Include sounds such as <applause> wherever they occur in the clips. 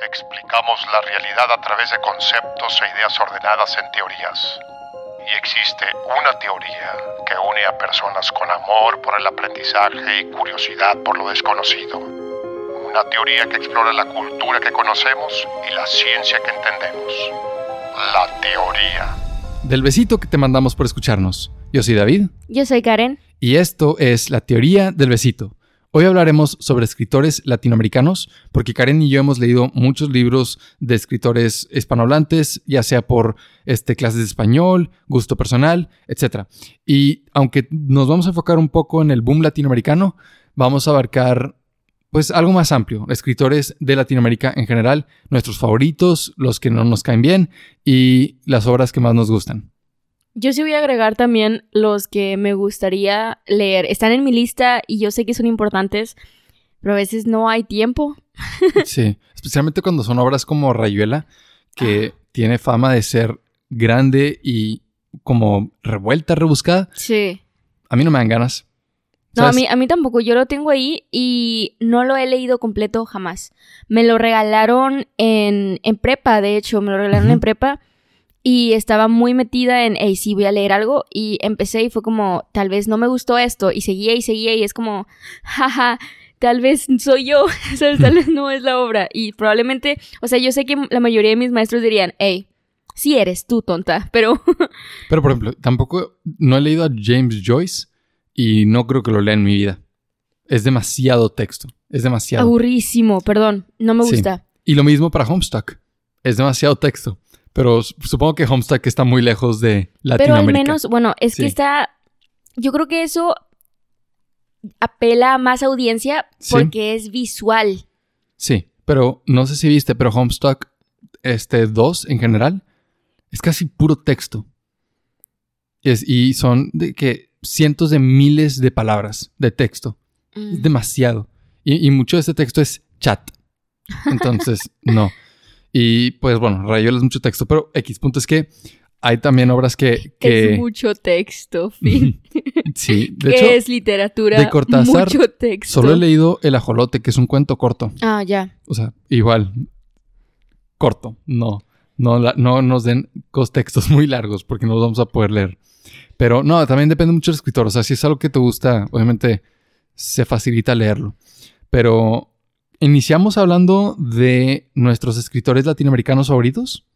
Explicamos la realidad a través de conceptos e ideas ordenadas en teorías. Y existe una teoría que une a personas con amor por el aprendizaje y curiosidad por lo desconocido. Una teoría que explora la cultura que conocemos y la ciencia que entendemos. La teoría. Del besito que te mandamos por escucharnos. Yo soy David. Yo soy Karen. Y esto es la teoría del besito. Hoy hablaremos sobre escritores latinoamericanos, porque Karen y yo hemos leído muchos libros de escritores hispanohablantes, ya sea por este, clases de español, gusto personal, etc. Y aunque nos vamos a enfocar un poco en el boom latinoamericano, vamos a abarcar pues algo más amplio, escritores de Latinoamérica en general, nuestros favoritos, los que no nos caen bien y las obras que más nos gustan. Yo sí voy a agregar también los que me gustaría leer. Están en mi lista y yo sé que son importantes, pero a veces no hay tiempo. <laughs> Sí, especialmente cuando son obras como Rayuela, que tiene fama de ser grande y como revuelta, rebuscada. Sí. A mí no me dan ganas. No, a mí, a mí tampoco. Yo lo tengo ahí y no lo he leído completo jamás. Me lo regalaron en, en prepa, de hecho, me lo regalaron en prepa. Y estaba muy metida en, hey, sí, voy a leer algo. Y empecé y fue como, tal vez no me gustó esto. Y seguía y seguía y es como, jaja, tal vez soy yo. <laughs> ¿sabes? Tal vez no es la obra. Y probablemente, o sea, yo sé que la mayoría de mis maestros dirían, hey, sí eres tú, tonta. <laughs> Pero Pero, por ejemplo, tampoco no he leído a James Joyce y no creo que lo lea en mi vida. Es demasiado texto. Es demasiado. aburrísimo, perdón, no me Sí. gusta. Y lo mismo para Homestuck. Es demasiado texto. Pero supongo que Homestuck está muy lejos de Pero al Latinoamérica. menos, bueno, es Sí. que está. Yo creo que eso apela a más audiencia Sí. porque es visual. Sí, pero no sé si viste, pero Homestuck este 2 en general es casi puro texto. Es- y son de que cientos de miles de palabras de texto. Mm. Es demasiado. Y, y mucho de este texto es chat. Entonces, no. <laughs> Y pues bueno, Rayuela es mucho texto, pero X punto es que hay también obras que... que Es mucho texto, fin. sí, de ¿Qué <laughs> hecho, es literatura? de Cortázar, Mucho texto. solo he leído El Ajolote, que es un cuento corto. Ah, ya. O sea, igual, corto. No, no, la- no nos den textos muy largos porque no los vamos a poder leer. Pero no, también depende mucho del escritor. O sea, si es algo que te gusta, obviamente se facilita leerlo. Pero iniciamos hablando de nuestros escritores latinoamericanos favoritos.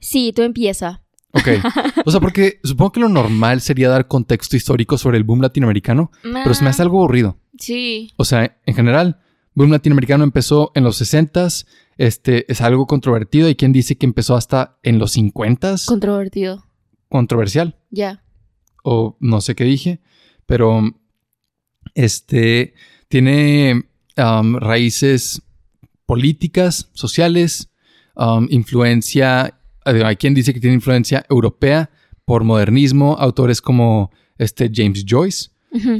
Sí, tú empieza. Ok. O sea, porque <laughs> supongo que lo normal sería dar contexto histórico sobre el boom latinoamericano, pero se me hace Ah, algo aburrido. Sí. O sea, en general, boom latinoamericano empezó en los 60s, este es algo controvertido. Hay quien dice que empezó hasta en los 50s, Controvertido. controversial, Ya. o no sé qué dije, pero este tiene um, raíces políticas, sociales, um, influencia, eh, hay quien dice que tiene influencia europea por modernismo, autores como este James Joyce.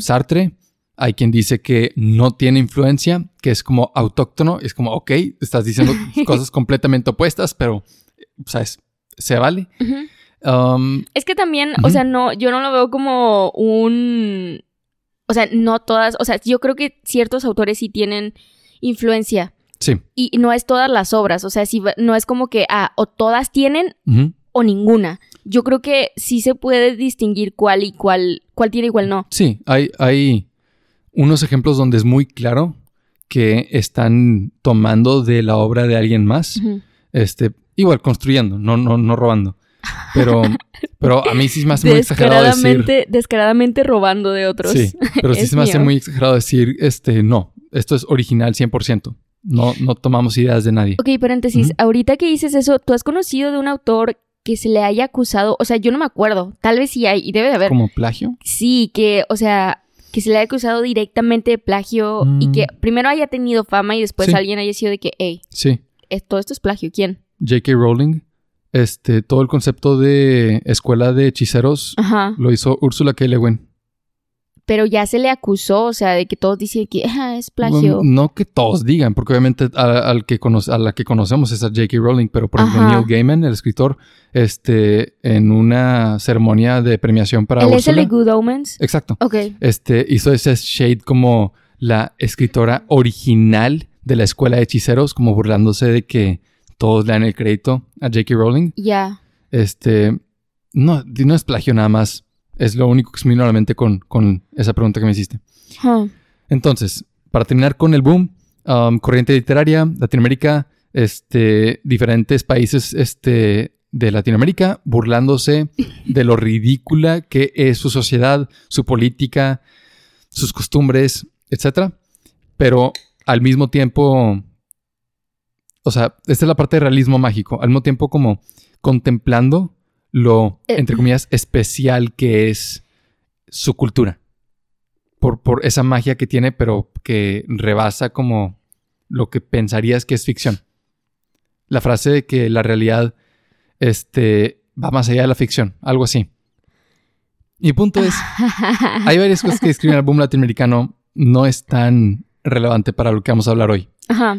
Sartre. Hay quien dice que no tiene influencia, que es como autóctono. Es como, ok, estás diciendo <laughs> cosas completamente opuestas, pero, ¿sabes? Se vale. Um, Es que también, o sea, no, yo no lo veo como un. O sea, no todas. O sea, yo creo que ciertos autores sí tienen influencia. sí. Y no es todas las obras. O sea, sí va- no es como que, ah, o todas tienen o ninguna. Yo creo que sí se puede distinguir cuál y cuál, cuál tiene y cuál no. Sí, hay, hay unos ejemplos donde es muy claro que están tomando de la obra de alguien más. Este, igual construyendo, no, no, no robando. Pero, <laughs> pero a mí sí me hace muy exagerado decir. Descaradamente, robando de otros. Sí, pero sí <laughs> se me hace mío. muy exagerado decir, este, no, esto es original 100%. No, no tomamos ideas de nadie. Ok, paréntesis. Ahorita que dices eso, ¿tú has conocido de un autor que se le haya acusado? O sea, yo no me acuerdo. Tal vez sí hay, y debe de haber. ¿Como plagio? Sí, que, o sea, que se le haya acusado directamente de plagio y Mm. que primero haya tenido fama y después Sí. alguien haya sido de que, hey, Sí. todo esto es plagio. ¿Quién? J.K. Rowling, este, todo el concepto de escuela de hechiceros Ajá. lo hizo Úrsula K. Le Guin. Pero ya se le acusó, o sea, de que todos dicen que <laughs> ah, es plagio. No, no que todos digan, porque obviamente a, al que cono- a la que conocemos es a J.K. Rowling, pero por ejemplo Ajá. Neil Gaiman, el escritor, este, en una ceremonia de premiación para ¿Él es el Úrsula. de Good Omens? Exacto. Ok. Este, hizo ese shade como la escritora original de la escuela de hechiceros, como burlándose de que todos le dan el crédito a J.K. Rowling. Ya. Este, no, no es plagio nada más. Es lo único que se me vino a la mente con, con esa pregunta que me hiciste. Huh. Entonces, para terminar con el boom, um, corriente literaria, Latinoamérica, este, diferentes países este, de Latinoamérica burlándose <laughs> de lo ridícula que es su sociedad, su política, sus costumbres, etc. Pero al mismo tiempo, o sea, esta es la parte de realismo mágico, al mismo tiempo como contemplando lo, Eh. entre comillas, especial que es su cultura. Por, por esa magia que tiene, pero que rebasa como lo que pensarías que es ficción. La frase de que la realidad este, va más allá de la ficción, algo así. Mi punto es, <laughs> hay varias cosas que escriben el boom latinoamericano, no es tan relevante para lo que vamos a hablar hoy. Ajá.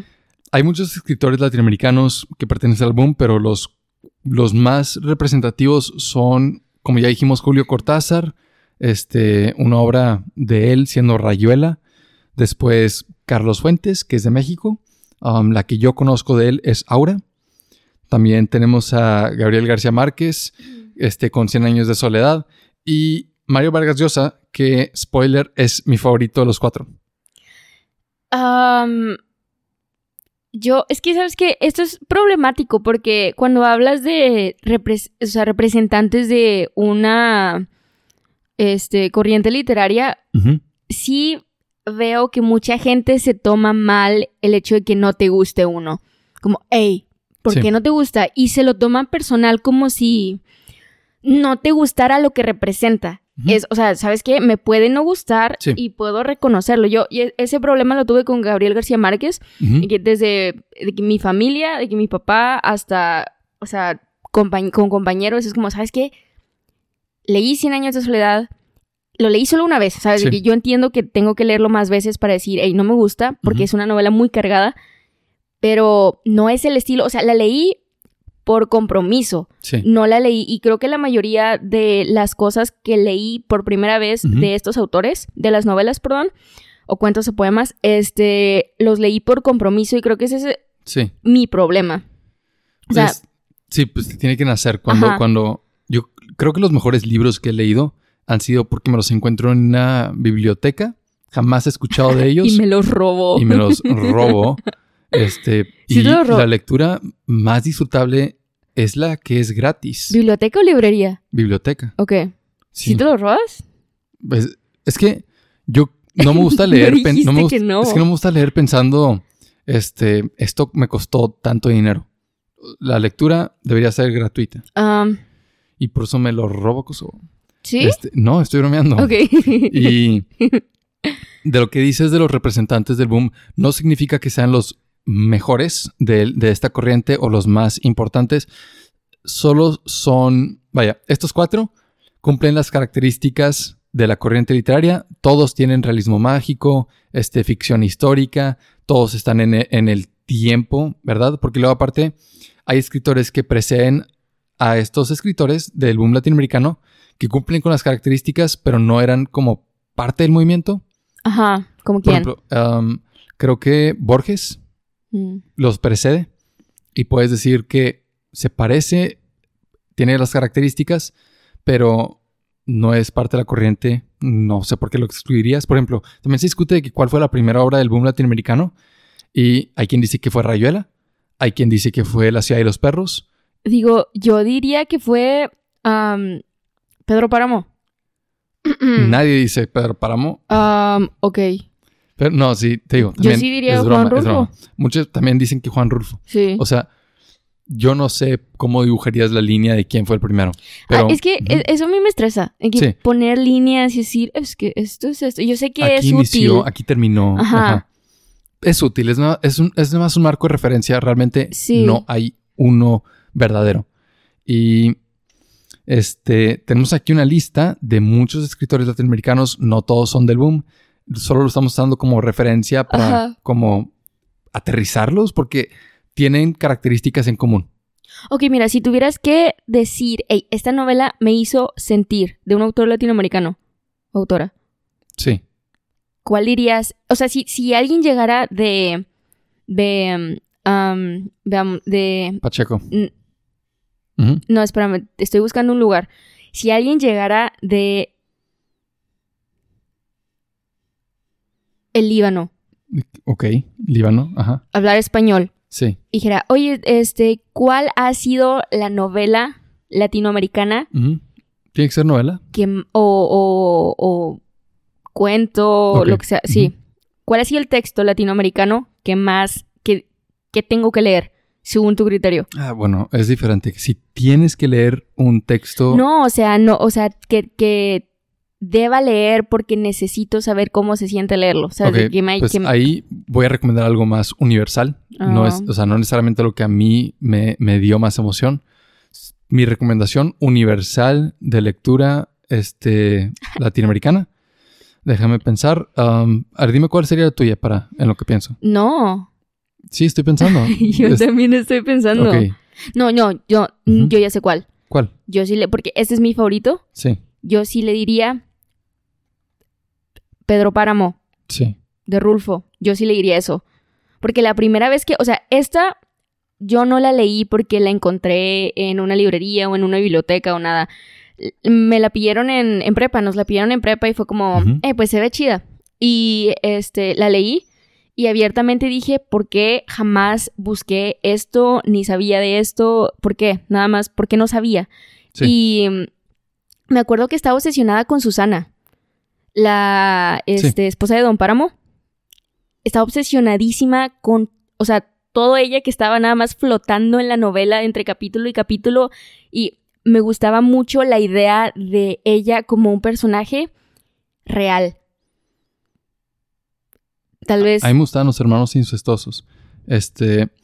Hay muchos escritores latinoamericanos que pertenecen al boom, pero los, los más representativos son, como ya dijimos, Julio Cortázar, este, una obra de él siendo Rayuela. Después Carlos Fuentes, que es de México. Um, la que yo conozco de él es Aura. También tenemos a Gabriel García Márquez, este, con 100 años de soledad. Y Mario Vargas Llosa, que, spoiler, es mi favorito de los cuatro. Am, yo, es que sabes que esto es problemático porque cuando hablas de repres- o sea, representantes de una este, corriente literaria, sí veo que mucha gente se toma mal el hecho de que no te guste uno. Como, hey, ¿por Sí. qué no te gusta? Y se lo toman personal como si no te gustara lo que representa. Es, o sea, ¿sabes qué? Me puede no gustar Sí. y puedo reconocerlo. Yo y e- ese problema lo tuve con Gabriel García Márquez, que desde de que mi familia, de que mi papá, hasta, o sea, compañ- con compañeros, es como, ¿sabes qué? Leí 100 años de soledad, lo leí solo una vez, ¿sabes? Sí. que yo entiendo que tengo que leerlo más veces para decir, hey, no me gusta, porque es una novela muy cargada, pero no es el estilo, o sea, la leí por compromiso, Sí. no la leí y creo que la mayoría de las cosas que leí por primera vez de estos autores, de las novelas, perdón, o cuentos o poemas, este, los leí por compromiso y creo que ese es Sí. mi problema. O sea, Es- sí, pues tiene que nacer cuando, Ajá. cuando yo creo que los mejores libros que he leído han sido porque me los encuentro en una biblioteca. Jamás he escuchado de <laughs> ellos y me los robó. y me los <laughs> robo. Este, Sí y la lectura más disfrutable es la que es gratis. ¿Biblioteca o librería? Biblioteca. Ok. Sí. ¿Sí te lo robas? Pues, es que yo no me gusta <laughs> leer. Me no me que no. Es que no me gusta leer pensando, este, esto me costó tanto dinero. La lectura debería ser gratuita. Y por eso me lo robo. coso. ¿Sí? Este, no, estoy bromeando. Ok. Y <laughs> de lo que dices de los representantes del boom, no significa que sean los mejores de, de esta corriente o los más importantes. Solo son, vaya, estos cuatro cumplen las características de la corriente literaria. Todos tienen realismo mágico, este, ficción histórica, todos están en, e- en el tiempo, ¿verdad? Porque luego aparte hay escritores que preceden a estos escritores del boom latinoamericano que cumplen con las características, pero no eran como parte del movimiento. Ajá. ¿Como Por quién? ejemplo, um, creo que Borges Mm. los precede y puedes decir que se parece, tiene las características, pero no es parte de la corriente. No sé por qué lo excluirías. Por ejemplo, también se discute de que cuál fue la primera obra del boom latinoamericano y hay quien dice que fue Rayuela, hay quien dice que fue La ciudad de los perros. Digo, yo diría que fue Pedro Páramo. Nadie dice Pedro Páramo. Am, ok. Pero no, sí, te digo. Yo También sí diría es Juan broma, es Rulfo. broma. Muchos también dicen que Juan Rulfo. Sí. O sea, yo no sé cómo dibujarías la línea de quién fue el primero. Pero, Ah, es que e- eso a mí me estresa. que Sí. Poner líneas y decir, es que esto es esto. Yo sé que aquí es inició, útil. aquí terminó. Ajá. Ajá. Es útil, es, nada- es, un- es más un marco de referencia. Realmente Sí. no hay uno verdadero. Y este, tenemos aquí una lista de muchos escritores latinoamericanos. No todos son del boom. Solo lo estamos dando como referencia para Ajá. como aterrizarlos porque tienen características en común. Ok, mira, si tuvieras que decir, hey, esta novela me hizo sentir de un autor latinoamericano, autora, Sí. ¿cuál dirías? O sea, si, si alguien llegara de, de, um, de, Pacheco. n- Ujú. no, espérame, estoy buscando un lugar. Si alguien llegara de el Líbano, Ok, Líbano, ajá. hablar español, Sí. y dijera, oye, este, ¿cuál ha sido la novela latinoamericana Ujú. ¿Tiene que ser novela? que, o, o, o cuento, lo que sea, sí. ¿Cuál ha sido el texto latinoamericano que más, que, que tengo que leer, según tu criterio? Ah, bueno, es diferente. Si tienes que leer un texto. No, o sea, no, o sea, que, que deba leer porque necesito saber cómo se siente leerlo. O sea, Ok, de que me- pues que me- ahí voy a recomendar algo más universal. No Ah. es, o sea, no necesariamente lo que a mí me, me dio más emoción. Mi recomendación universal de lectura este, <laughs> latinoamericana. Déjame pensar. Um, a ver, dime cuál sería la tuya para en lo que pienso. No, Sí, estoy pensando. <laughs> yo Es- también estoy pensando. ok. No, no, yo, yo ya sé cuál. ¿Cuál? Yo sí le, porque este es mi favorito. Sí, Yo sí le diría Pedro Páramo. sí. de Rulfo. Yo sí le diría eso. Porque la primera vez que, o sea, esta yo no la leí porque la encontré en una librería o en una biblioteca o nada. Me la pidieron en, en prepa, nos la pidieron en prepa y fue como, eh, pues se ve chida. Y este, la leí y abiertamente dije, ¿por qué jamás busqué esto ni sabía de esto? ¿Por qué? Nada más, porque no sabía. Sí. Y mm, me acuerdo que estaba obsesionada con Susana, la este, esposa de Don Páramo. Estaba obsesionadísima con, o sea, todo ella que estaba nada más flotando en la novela entre capítulo y capítulo. Y me gustaba mucho la idea de ella como un personaje real. Tal vez. A mí me gustaban los hermanos incestuosos. Este. <laughs>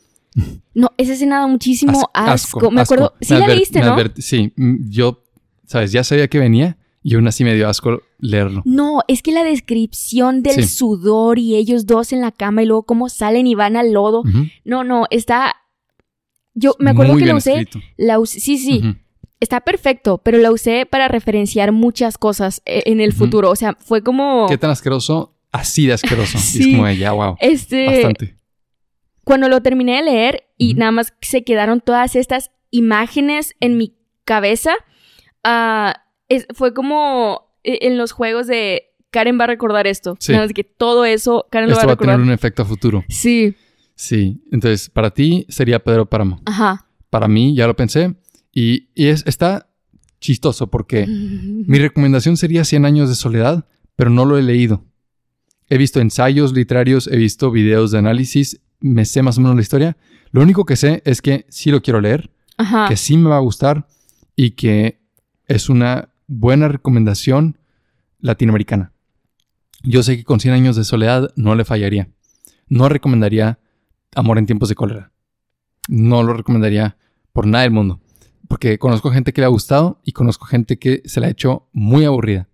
No, esa escena da muchísimo as- asco. Me acuerdo. Sí Me la leíste, ¿no? sí, mm, yo, sabes, ya sabía que venía y aún así me dio asco leerlo. No, es que la descripción del Sí. sudor y ellos dos en la cama y luego cómo salen y van al lodo. No, no, está. Yo me acuerdo Muy que la usé. La usé. Sí, sí, está perfecto, pero la usé para referenciar muchas cosas eh, en el futuro. O sea, fue como. ¿Qué tan asqueroso? Así de asqueroso. <laughs> Y Sí. es como ya, wow. Este. Bastante. Cuando lo terminé de leer y nada más se quedaron todas estas imágenes en mi cabeza, ah, es- fue como eh, en los juegos de Karen va a recordar esto. Sí. Nada más que todo eso, Karen lo va a va a tener recordar. un efecto a futuro. Sí, Sí. Entonces, para ti sería Pedro Páramo. ajá. Para mí, ya lo pensé. Y, y es, está chistoso porque <laughs> mi recomendación sería 100 años de soledad, pero no lo he leído. He visto ensayos literarios, he visto videos de análisis, me sé más o menos la historia. Lo único que sé es que sí lo quiero leer, Ajá. que sí me va a gustar y que es una buena recomendación latinoamericana. Yo sé que con 100 años de soledad no le fallaría. No recomendaría Amor en tiempos de cólera. No lo recomendaría por nada del mundo. Porque conozco gente que le ha gustado y conozco gente que se la ha hecho muy aburrida.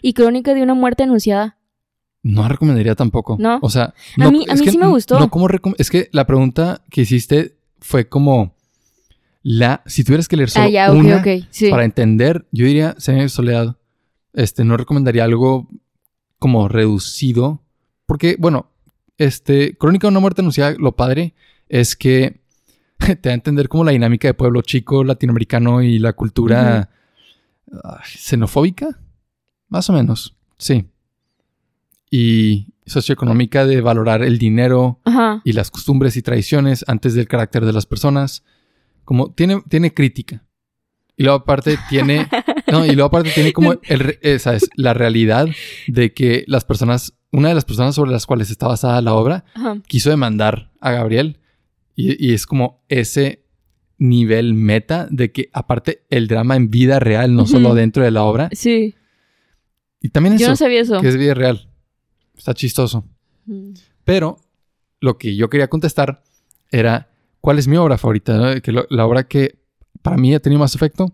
Y Crónica de una muerte anunciada. No recomendaría tampoco. ¿No? O sea, A no, mí- a mí que sí me gustó. No, ¿cómo recom- es que la pregunta que hiciste fue como la si tuvieras que leer solo ah, ya, ok, una. Sí. para entender, yo diría de soledad. Este, no recomendaría algo como reducido, porque bueno, este Crónica de una muerte anunciada, lo padre es que <laughs> te da a entender como la dinámica de pueblo chico latinoamericano y la cultura xenofóbica, más o menos, sí. Y socioeconómica de valorar el dinero y las costumbres y tradiciones antes del carácter de las personas. Como tiene, tiene crítica. Y luego aparte tiene. <laughs> No, y luego aparte tiene como el, re- eh, ¿sabes? la realidad de que las personas. Una de las personas sobre las cuales está basada la obra Ajá. quiso demandar a Gabriel. Y, y es como ese nivel meta de que aparte el drama en vida real, no solo dentro de la obra. Sí. Y también Yo eso, no sabía eso. que es vida real. Está chistoso. Pero lo que yo quería contestar era cuál es mi obra favorita, que lo- la obra que para mí ha tenido más efecto.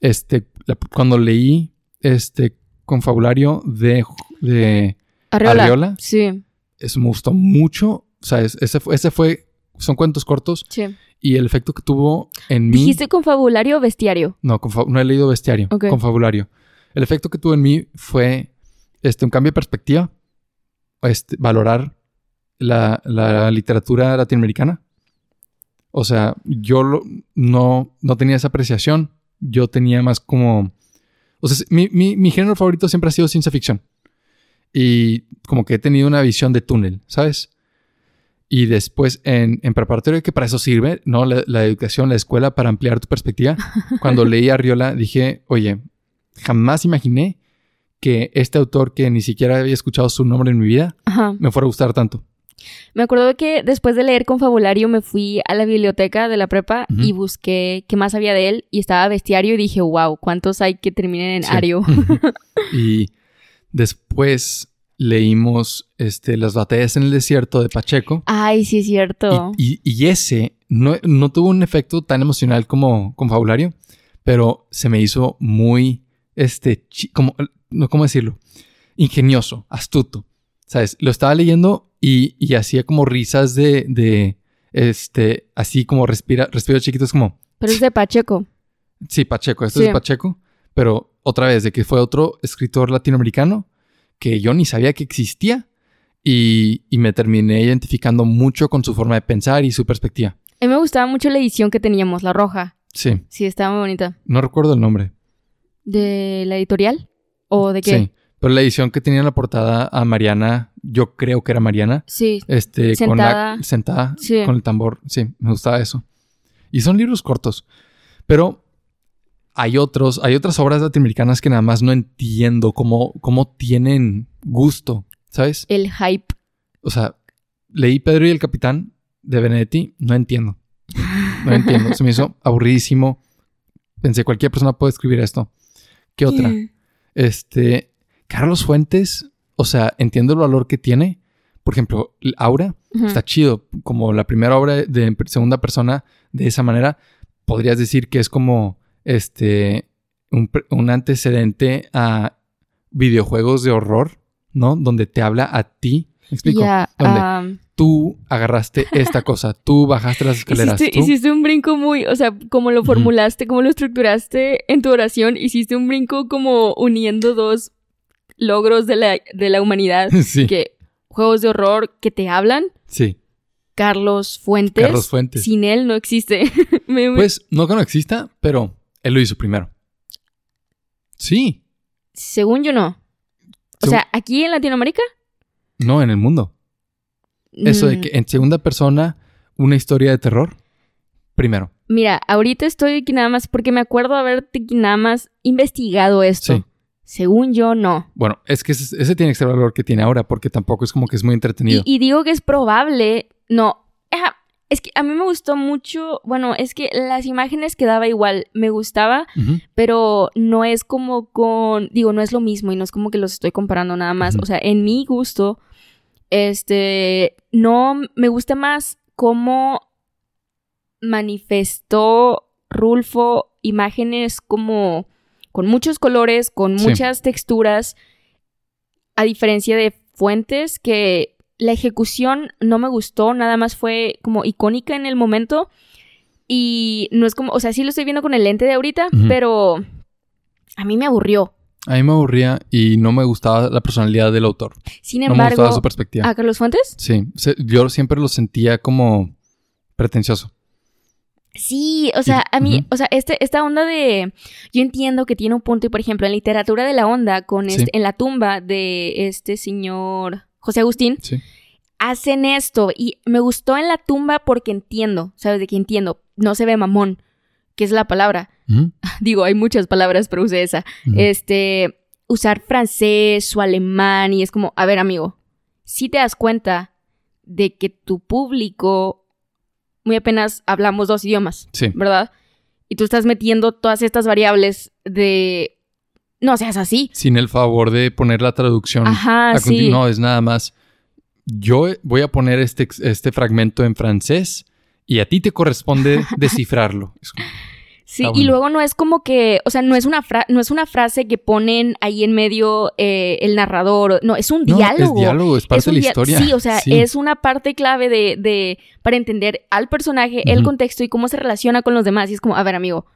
Este, la- cuando leí este confabulario de, de. Arriola. Sí. eso me gustó mucho. O sea, es- ese, fue- ese fue, son cuentos cortos Sí. y el efecto que tuvo en mí. ¿Dijiste confabulario o bestiario? No, no he leído Bestiario. Confabulario. El efecto que tuvo en mí fue este, un cambio de perspectiva, este, valorar la, la literatura latinoamericana. O sea, yo lo- no, no tenía esa apreciación. Yo tenía más como... O sea, mi, mi, mi género favorito siempre ha sido ciencia ficción. Y como que he tenido una visión de túnel, ¿sabes? Y después en, en preparatorio, que para eso sirve, ¿no? La, la educación, la escuela, para ampliar tu perspectiva. <laughs> Cuando leí a Riola, dije, oye, jamás imaginé que este autor que ni siquiera había escuchado su nombre en mi vida Ajá. me fuera a gustar tanto. Me acuerdo que después de leer Confabulario me fui a la biblioteca de la prepa y busqué qué más había de él y estaba bestiario y dije, wow, ¿cuántos hay que terminen en Sí. Ario? <laughs> Y después leímos este, Las batallas en el desierto de Pacheco. Ay, sí es cierto. Y, y- y ese no, no tuvo un efecto tan emocional como Confabulario, pero se me hizo muy, este, como, no, ¿cómo decirlo? Ingenioso, astuto. ¿Sabes? Lo estaba leyendo y, y hacía como risas de, de, este, así como respira, respiros chiquitos como, Pero es de Pacheco. Sí, Pacheco, esto Sí. es Pacheco, pero otra vez de que fue otro escritor latinoamericano que yo ni sabía que existía y, y me terminé identificando mucho con su forma de pensar y su perspectiva. A mí me gustaba mucho la edición que teníamos, la roja. Sí, Sí, estaba muy bonita. no recuerdo el nombre. ¿De la editorial? ¿O de qué? Sí, pero la edición que tenía en la portada a Mariana, yo creo que era Mariana, Sí. este, con Sentada. la sentada Sí. con el tambor. Sí, me gustaba eso. Y son libros cortos, pero hay otros, hay otras obras latinoamericanas que nada más no entiendo cómo, cómo tienen gusto, ¿sabes? El hype. O sea, leí Pedro y el Capitán de Benedetti, no entiendo. No entiendo. Se me hizo <laughs> aburridísimo. Pensé, cualquier persona puede escribir esto. ¿Qué otra? Este, Carlos Fuentes, o sea, entiendo el valor que tiene. Por ejemplo, Aura está chido. Como la primera obra de segunda persona de esa manera, podrías decir que es como este un, un antecedente a videojuegos de horror, ¿no? Donde te habla a ti. ¿Me explico? Donde tú agarraste esta <laughs> cosa, tú bajaste las escaleras. hiciste, tú- hiciste un brinco muy, o sea, como lo formulaste, como lo estructuraste en tu oración, hiciste un brinco como uniendo dos logros de la, de la humanidad, <laughs> sí, que juegos de horror que te hablan, sí. Carlos Fuentes. Carlos Fuentes. Sin él no existe. <laughs> Me- Pues no que no exista, pero él lo hizo primero. Sí, según yo no. O Segu- sea, aquí en Latinoamérica. no en el mundo. Eso de mm, que en segunda persona una historia de terror, primero. Mira, ahorita estoy aquí nada más porque me acuerdo haberte aquí nada más investigado esto. Sí. Según yo, no. Bueno, es que ese, ese tiene que ser el valor que tiene ahora, porque tampoco es como que es muy entretenido. Y, y digo que es probable. No. Es que a mí me gustó mucho. Bueno, es que las imágenes quedaba igual. Me gustaba, pero no es como con. Digo, no es lo mismo y no es como que los estoy comparando nada más. O sea, en mi gusto, este. No me gusta más cómo manifestó Rulfo imágenes como con muchos colores, con Sí. muchas texturas, a diferencia de Fuentes, que la ejecución no me gustó, nada más fue como icónica en el momento. Y no es como, o sea, sí lo estoy viendo con el lente de ahorita, pero a mí me aburrió. A mí me aburría y no me gustaba la personalidad del autor. Sin no me gustaba embargo, su perspectiva. ¿a Carlos Fuentes? Sí, yo siempre lo sentía como pretencioso. Sí, o sea, a mí, o sea, este, esta onda de, yo entiendo que tiene un punto y por ejemplo en literatura de la onda con Sí. este, en la tumba de este señor José Agustín Sí. hacen esto y me gustó en la tumba porque entiendo, sabes de que entiendo, no se ve mamón, que es la palabra. <laughs> Digo, hay muchas palabras, pero usé esa. Este, usar francés o alemán y es como, a ver, amigo, si te das cuenta de que tu público muy apenas hablamos dos idiomas. Sí. ¿verdad? Y tú estás metiendo todas estas variables de... No seas así. Sin el favor de poner la traducción. Ajá, a sí. No, es nada más. Yo voy a poner este, este fragmento en francés y a ti te corresponde <laughs> descifrarlo. Sí, Está y bueno. luego no es como que, o sea, no es una, fra- no es una frase que ponen ahí en medio eh, el narrador, no, es un no, diálogo. es diálogo, es parte Es de la historia. Sí, o sea, Sí. es una parte clave de, de para entender al personaje, el Ujú. contexto y cómo se relaciona con los demás. Y es como, a ver, amigo,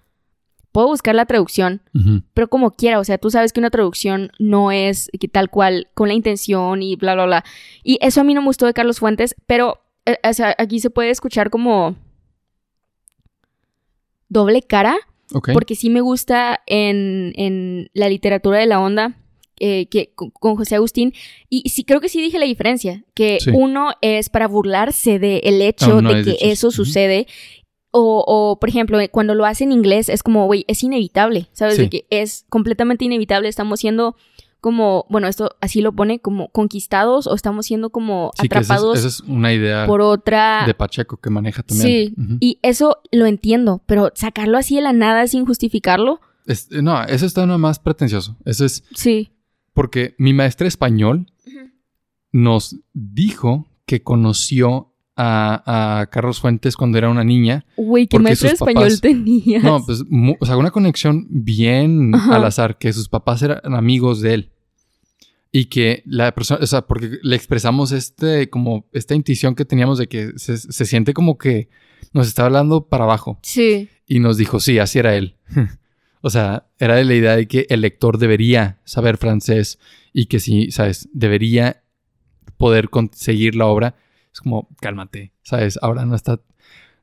puedo buscar la traducción, Ujú. pero como quiera, o sea, tú sabes que una traducción no es que tal cual, con la intención y bla, bla, bla. Y eso a mí no me gustó de Carlos Fuentes, pero eh, o sea, aquí se puede escuchar como doble cara, porque sí me gusta en, en la literatura de la onda. eh, que con, con José Agustín y sí creo que sí dije la diferencia que Sí. uno es para burlarse del el hecho no de que de eso sucede o, o, por ejemplo, eh, cuando lo hace en inglés es como, güey, es inevitable, ¿sabes? Sí. De que es completamente inevitable. Estamos siendo como, bueno, esto así lo pone, como conquistados o estamos siendo como Sí, que esa es, atrapados esa es una idea por otra... de Pacheco que maneja también. Sí, y eso lo entiendo, pero sacarlo así de la nada sin justificarlo, Es- no, eso está nada más pretencioso. Eso es sí. porque mi maestra español nos dijo que conoció a, a Carlos Fuentes cuando era una niña. Güey, ¿qué maestro de español tenías? No, pues, o sea, una conexión bien Ajá. al azar, que sus papás eran amigos de él. Y que la persona, o sea, porque le expresamos este, como, esta intuición que teníamos de que se, se siente como que nos está hablando para abajo. Sí, Y nos dijo, sí, así era él. <laughs> o sea, era de la idea de que el lector debería saber francés y que sí, ¿sabes? Debería poder conseguir la obra. Es como, cálmate, ¿sabes? Ahora no está,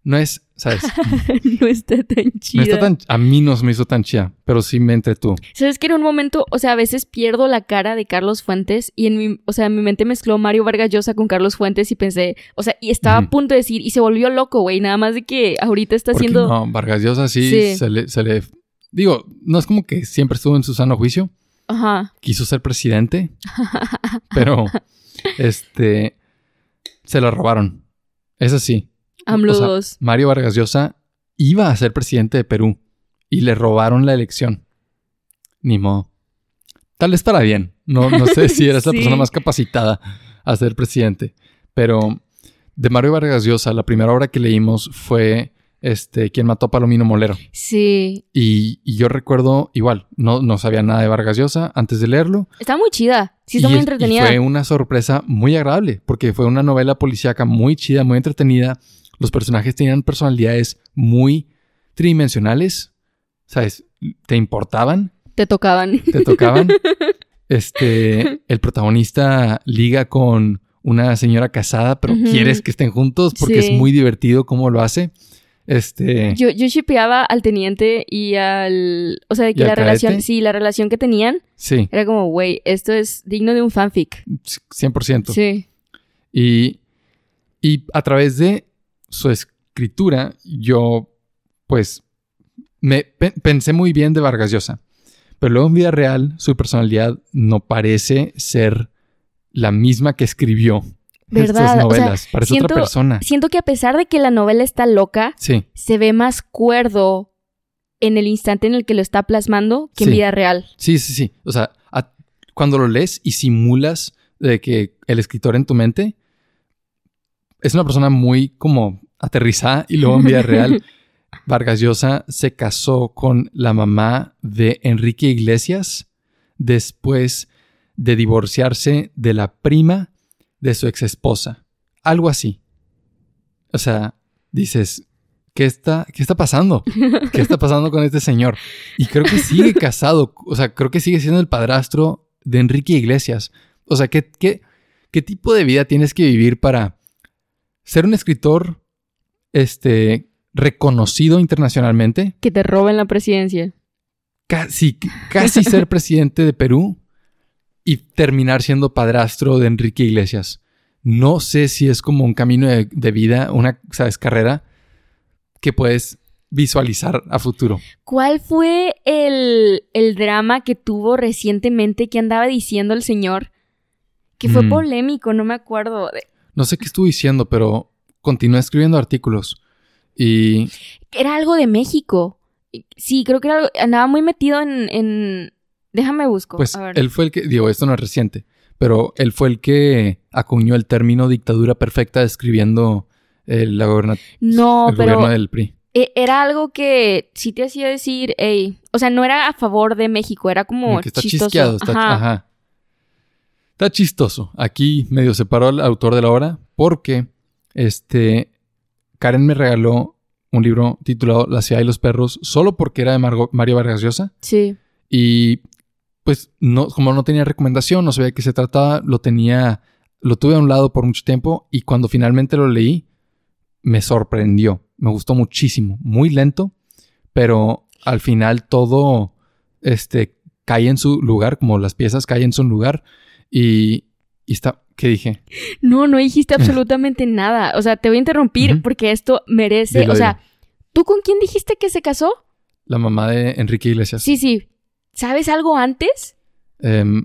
no es, ¿sabes? <laughs> no está tan chido. No está tan, a mí no se me hizo tan chida, pero sí me entretuvo. ¿Sabes que en un momento, o sea, a veces pierdo la cara de Carlos Fuentes y en mi, o sea, en mi mente mezcló Mario Vargas Llosa con Carlos Fuentes y pensé, o sea, y estaba a punto de decir, y se volvió loco, güey, nada más de que ahorita está Porque haciendo... no, Vargas Llosa sí, Sí. Se, le, se le... Digo, no es como que siempre estuvo en su sano juicio. Ajá. Quiso ser presidente, pero <laughs> este... Se lo robaron. Es así. AMLO O sea, 2. Mario Vargas Llosa iba a ser presidente de Perú y le robaron la elección. Ni modo. Tal vez para bien. No, no sé si eres la <laughs> persona más capacitada a ser presidente. Pero de Mario Vargas Llosa, la primera obra que leímos fue este, Quien mató a Palomino Molero. Sí. Y, y yo recuerdo, igual, no, no sabía nada de Vargas Llosa antes de leerlo. Está muy chida. Sí, está Y muy es- y entretenida. fue una sorpresa muy agradable, porque fue una novela policíaca muy chida, muy entretenida. Los personajes tenían personalidades muy tridimensionales, ¿sabes? Te importaban, Te tocaban. te tocaban. <laughs> este, el protagonista liga con una señora casada, pero quieres que estén juntos porque Sí. es muy divertido cómo lo hace. Este, Yo, yo shipeaba al teniente y al... O sea, de ¿Y que la relación... cadete? Sí, la relación que tenían sí, era como, güey, esto es digno de un fanfic. 100%. Sí. Y, y a través de su escritura, yo, pues, me pe- pensé muy bien de Vargas Llosa. Pero luego en vida real, su personalidad no parece ser la misma que escribió ¿Verdad? estas O sea, novelas. parece siento- otra persona. Siento que a pesar de que la novela está loca, Sí, se ve más cuerdo en el instante en el que lo está plasmando que en vida real. sí, sí, sí. O sea, a- cuando lo lees y simulas de que el escritor en tu mente es una persona muy como aterrizada y luego en vida <laughs> real Vargas Llosa se casó con la mamá de Enrique Iglesias después de divorciarse de la prima de su ex esposa. Algo así. O sea, dices, ¿qué está, ¿qué está pasando? ¿Qué está pasando con este señor? Y creo que sigue <laughs> casado. O sea, creo que sigue siendo el padrastro de Enrique Iglesias. O sea, ¿qué, qué, qué tipo de vida tienes que vivir para ser un escritor este, reconocido internacionalmente? Que te roben la presidencia. Casi, casi ser presidente de Perú y terminar siendo padrastro de Enrique Iglesias. No sé si es como un camino de, de vida, una, ¿sabes? Carrera que puedes visualizar a futuro. ¿Cuál fue el, el drama que tuvo recientemente que andaba diciendo el señor? Que fue Mm. polémico, no me acuerdo. No sé qué estuvo diciendo, pero continué escribiendo artículos. Y Era algo de México. Sí, creo que era algo- andaba muy metido en... en- Déjame busco. pues a ver. él fue el que, digo, esto no es reciente, pero él fue el que acuñó el término dictadura perfecta describiendo eh, la goberna- No, el pero gobierno del PRI. e- era algo que sí te hacía decir, ey, o sea, no era a favor de México, era como, Como que está chistoso. chisqueado, está, Ajá. ajá. Está chistoso. Aquí medio separó al autor de la obra porque este Karen me regaló un libro titulado La ciudad y los perros solo porque era de Margo- Mario Vargas Llosa. Sí. Y pues no, como no tenía recomendación, no sabía de qué se trataba, lo tenía, lo tuve a un lado por mucho tiempo y cuando finalmente lo leí, me sorprendió. Me gustó muchísimo. Muy lento, pero al final todo este, cae en su lugar, como las piezas caen en su lugar. Y, y está, ¿qué dije? No, no dijiste <laughs> absolutamente nada. O sea, te voy a interrumpir porque esto merece. Dilo, o sea, ¿tú con quién dijiste que se casó? La mamá de Enrique Iglesias. Sí, sí. ¿Sabes algo antes? Em,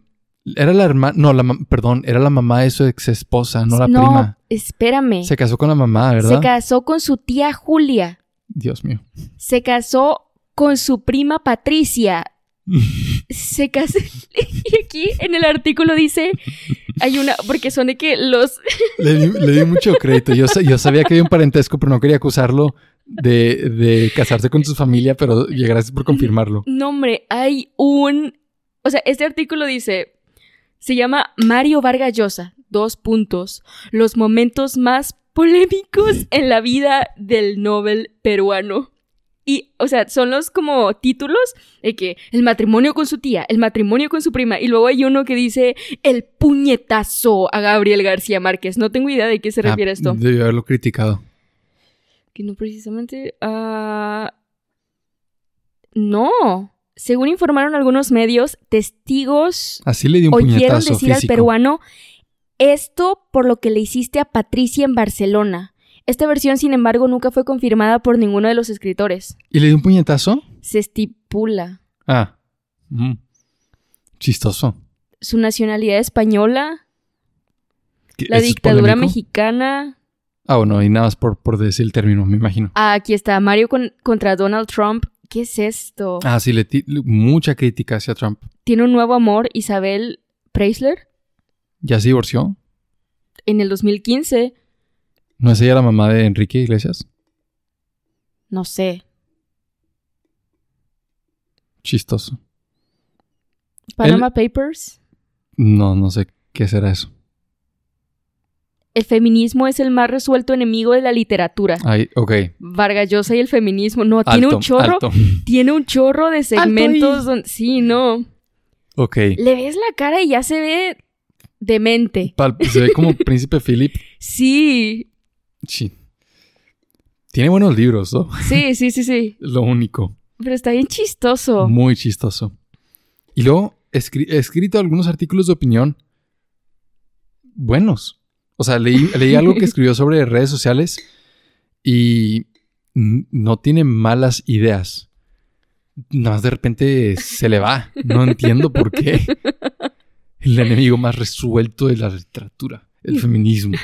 era la hermana, no, la, perdón, era la mamá de su ex esposa, no la prima. espérame. Se casó con la mamá, ¿verdad? Se casó con su tía Julia. Dios mío. Se casó con su prima Patricia. <laughs> Se casó. <laughs> y aquí en el artículo dice. Hay una. Porque son de que los. Le di, le di mucho crédito. Yo, yo sabía que había un parentesco, pero no quería acusarlo de, de casarse con su familia, pero gracias por confirmarlo. No, hombre, hay un. O sea, este artículo dice. Se llama Mario Vargas Llosa. Dos puntos. Los momentos más polémicos en la vida del Nobel peruano. Y, o sea, son los como títulos de que el matrimonio con su tía, el matrimonio con su prima. Y luego hay uno que dice el puñetazo a Gabriel García Márquez. No tengo idea de qué se refiere Ah, esto. Debió haberlo criticado. Que no precisamente. ah, no. Según informaron algunos medios, testigos Así le di un oyeron decir al peruano esto por lo que le hiciste a Patricia en Barcelona. Esta versión, sin embargo, nunca fue confirmada por ninguno de los escritores. ¿Y le di un puñetazo? Se estipula Ah. mm. Chistoso. su nacionalidad española, ¿Qué- la es dictadura mexicana. Ah, bueno, y nada más por, por decir el término, me imagino. Ah, aquí está, Mario con- contra Donald Trump. ¿Qué es esto? Ah, sí, le mucha crítica hacia Trump. Tiene un nuevo amor, Isabel Preisler, ¿Ya se divorció? en el 2015. ¿No es ella la mamá de Enrique Iglesias? No sé. Chistoso. Panama Papers. No, no sé qué será eso. El feminismo es el más resuelto enemigo de la literatura. Ay, ok. Vargas Llosa y el feminismo. No, tiene un chorro. alto. <laughs> Tiene un chorro de segmentos donde. Sí, no. Ok. Le ves la cara y ya se ve demente. Pal- se ve como <laughs> Príncipe Philip. Sí. Sí. Tiene buenos libros, ¿no? Sí, sí, sí, sí. <laughs> Lo único. Pero está bien chistoso. Muy chistoso. Y luego escri- he escrito algunos artículos de opinión buenos. O sea, leí, leí algo que escribió sobre redes sociales y no tiene malas ideas. Nada más de repente se le va. No entiendo por qué. El enemigo más resuelto de la literatura, el feminismo.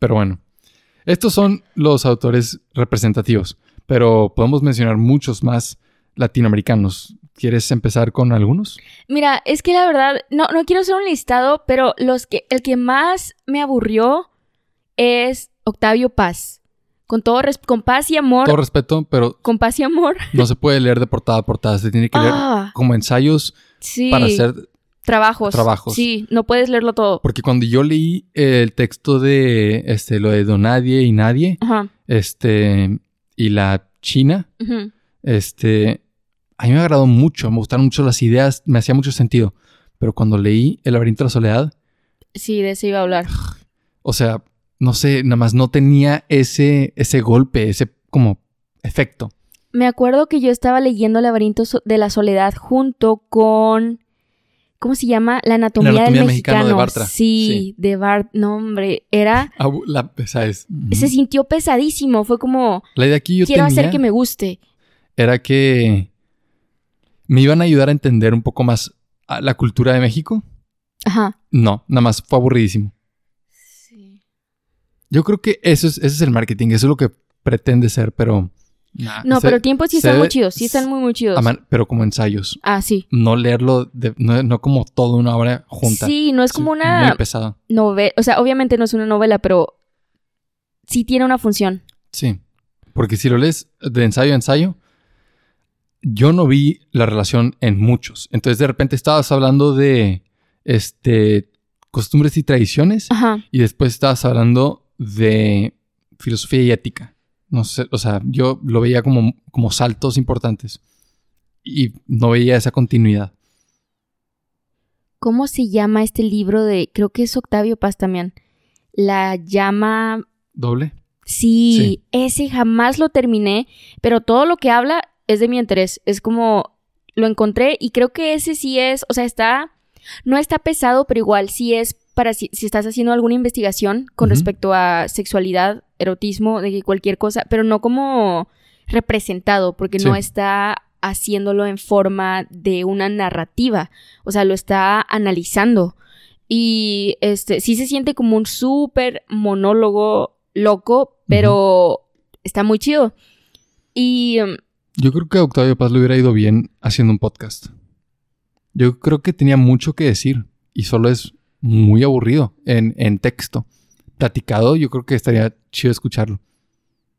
Pero bueno, estos son los autores representativos, pero podemos mencionar muchos más latinoamericanos. ¿Quieres empezar con algunos? Mira, es que la verdad, no, no quiero hacer un listado, pero los que, el que más me aburrió es Octavio Paz. Con todo con paz y amor. Todo respeto, pero Con paz y amor. <laughs> no se puede leer de portada a portada. Se tiene que leer Ah, como ensayos sí. para hacer. trabajos. trabajos. Sí, no puedes leerlo todo. Porque cuando yo leí el texto de este, lo de Donadie y Nadie, Ajá. este, y la China, ujú. este, a mí me agradó mucho, me gustaron mucho las ideas, me hacía mucho sentido. Pero cuando leí El laberinto de la soledad, Sí, de eso iba a hablar. o sea, no sé, nada más no tenía ese, ese golpe, ese como efecto. Me acuerdo que yo estaba leyendo Laberinto so- de la Soledad junto con. ¿Cómo se llama? La anatomía, anatomía del mexicano mexicano. de Bartra. Sí, Sí. de Bart. No, hombre. Era. La. Se sintió pesadísimo. Fue como. La idea aquí yo quiero tenía hacer que me guste. era que me iban a ayudar a entender un poco más a la cultura de México. Ajá. No, nada más fue aburridísimo. Sí. Yo creo que eso es, ese es el marketing, eso es lo que pretende ser, pero... nah, No, se- pero tiempos sí están muy chidos. Sí están muy, muy chidos. man- pero como ensayos. Ah, sí. No leerlo, de- no, no como toda una obra junta. Sí, no es como Sí, una Muy pesado. novela. O sea, obviamente no es una novela, pero sí tiene una función. Sí. Porque si lo lees de ensayo a ensayo, yo no vi la relación en muchos. Entonces de repente estabas hablando de este costumbres y tradiciones Ajá. y después estabas hablando de filosofía y ética. No sé, o sea, yo lo veía como, como saltos importantes y no veía esa continuidad. ¿Cómo se llama este libro de, creo que es Octavio Paz también? La llama... ¿Doble? Sí, Sí. ese jamás lo terminé, pero todo lo que habla es de mi interés. Es como lo encontré y creo que ese sí es, o sea, está, no está pesado, pero igual sí es para si, si estás haciendo alguna investigación con respecto a sexualidad, erotismo, de cualquier cosa, pero no como representado, porque no está haciéndolo en forma de una narrativa, o sea, lo está analizando. Y este sí se siente como un súper monólogo loco, pero está muy chido. Y um, Yo creo que a Octavio Paz le hubiera ido bien haciendo un podcast. Yo creo que tenía mucho que decir y solo es muy aburrido en, en texto. Platicado, yo creo que estaría chido escucharlo.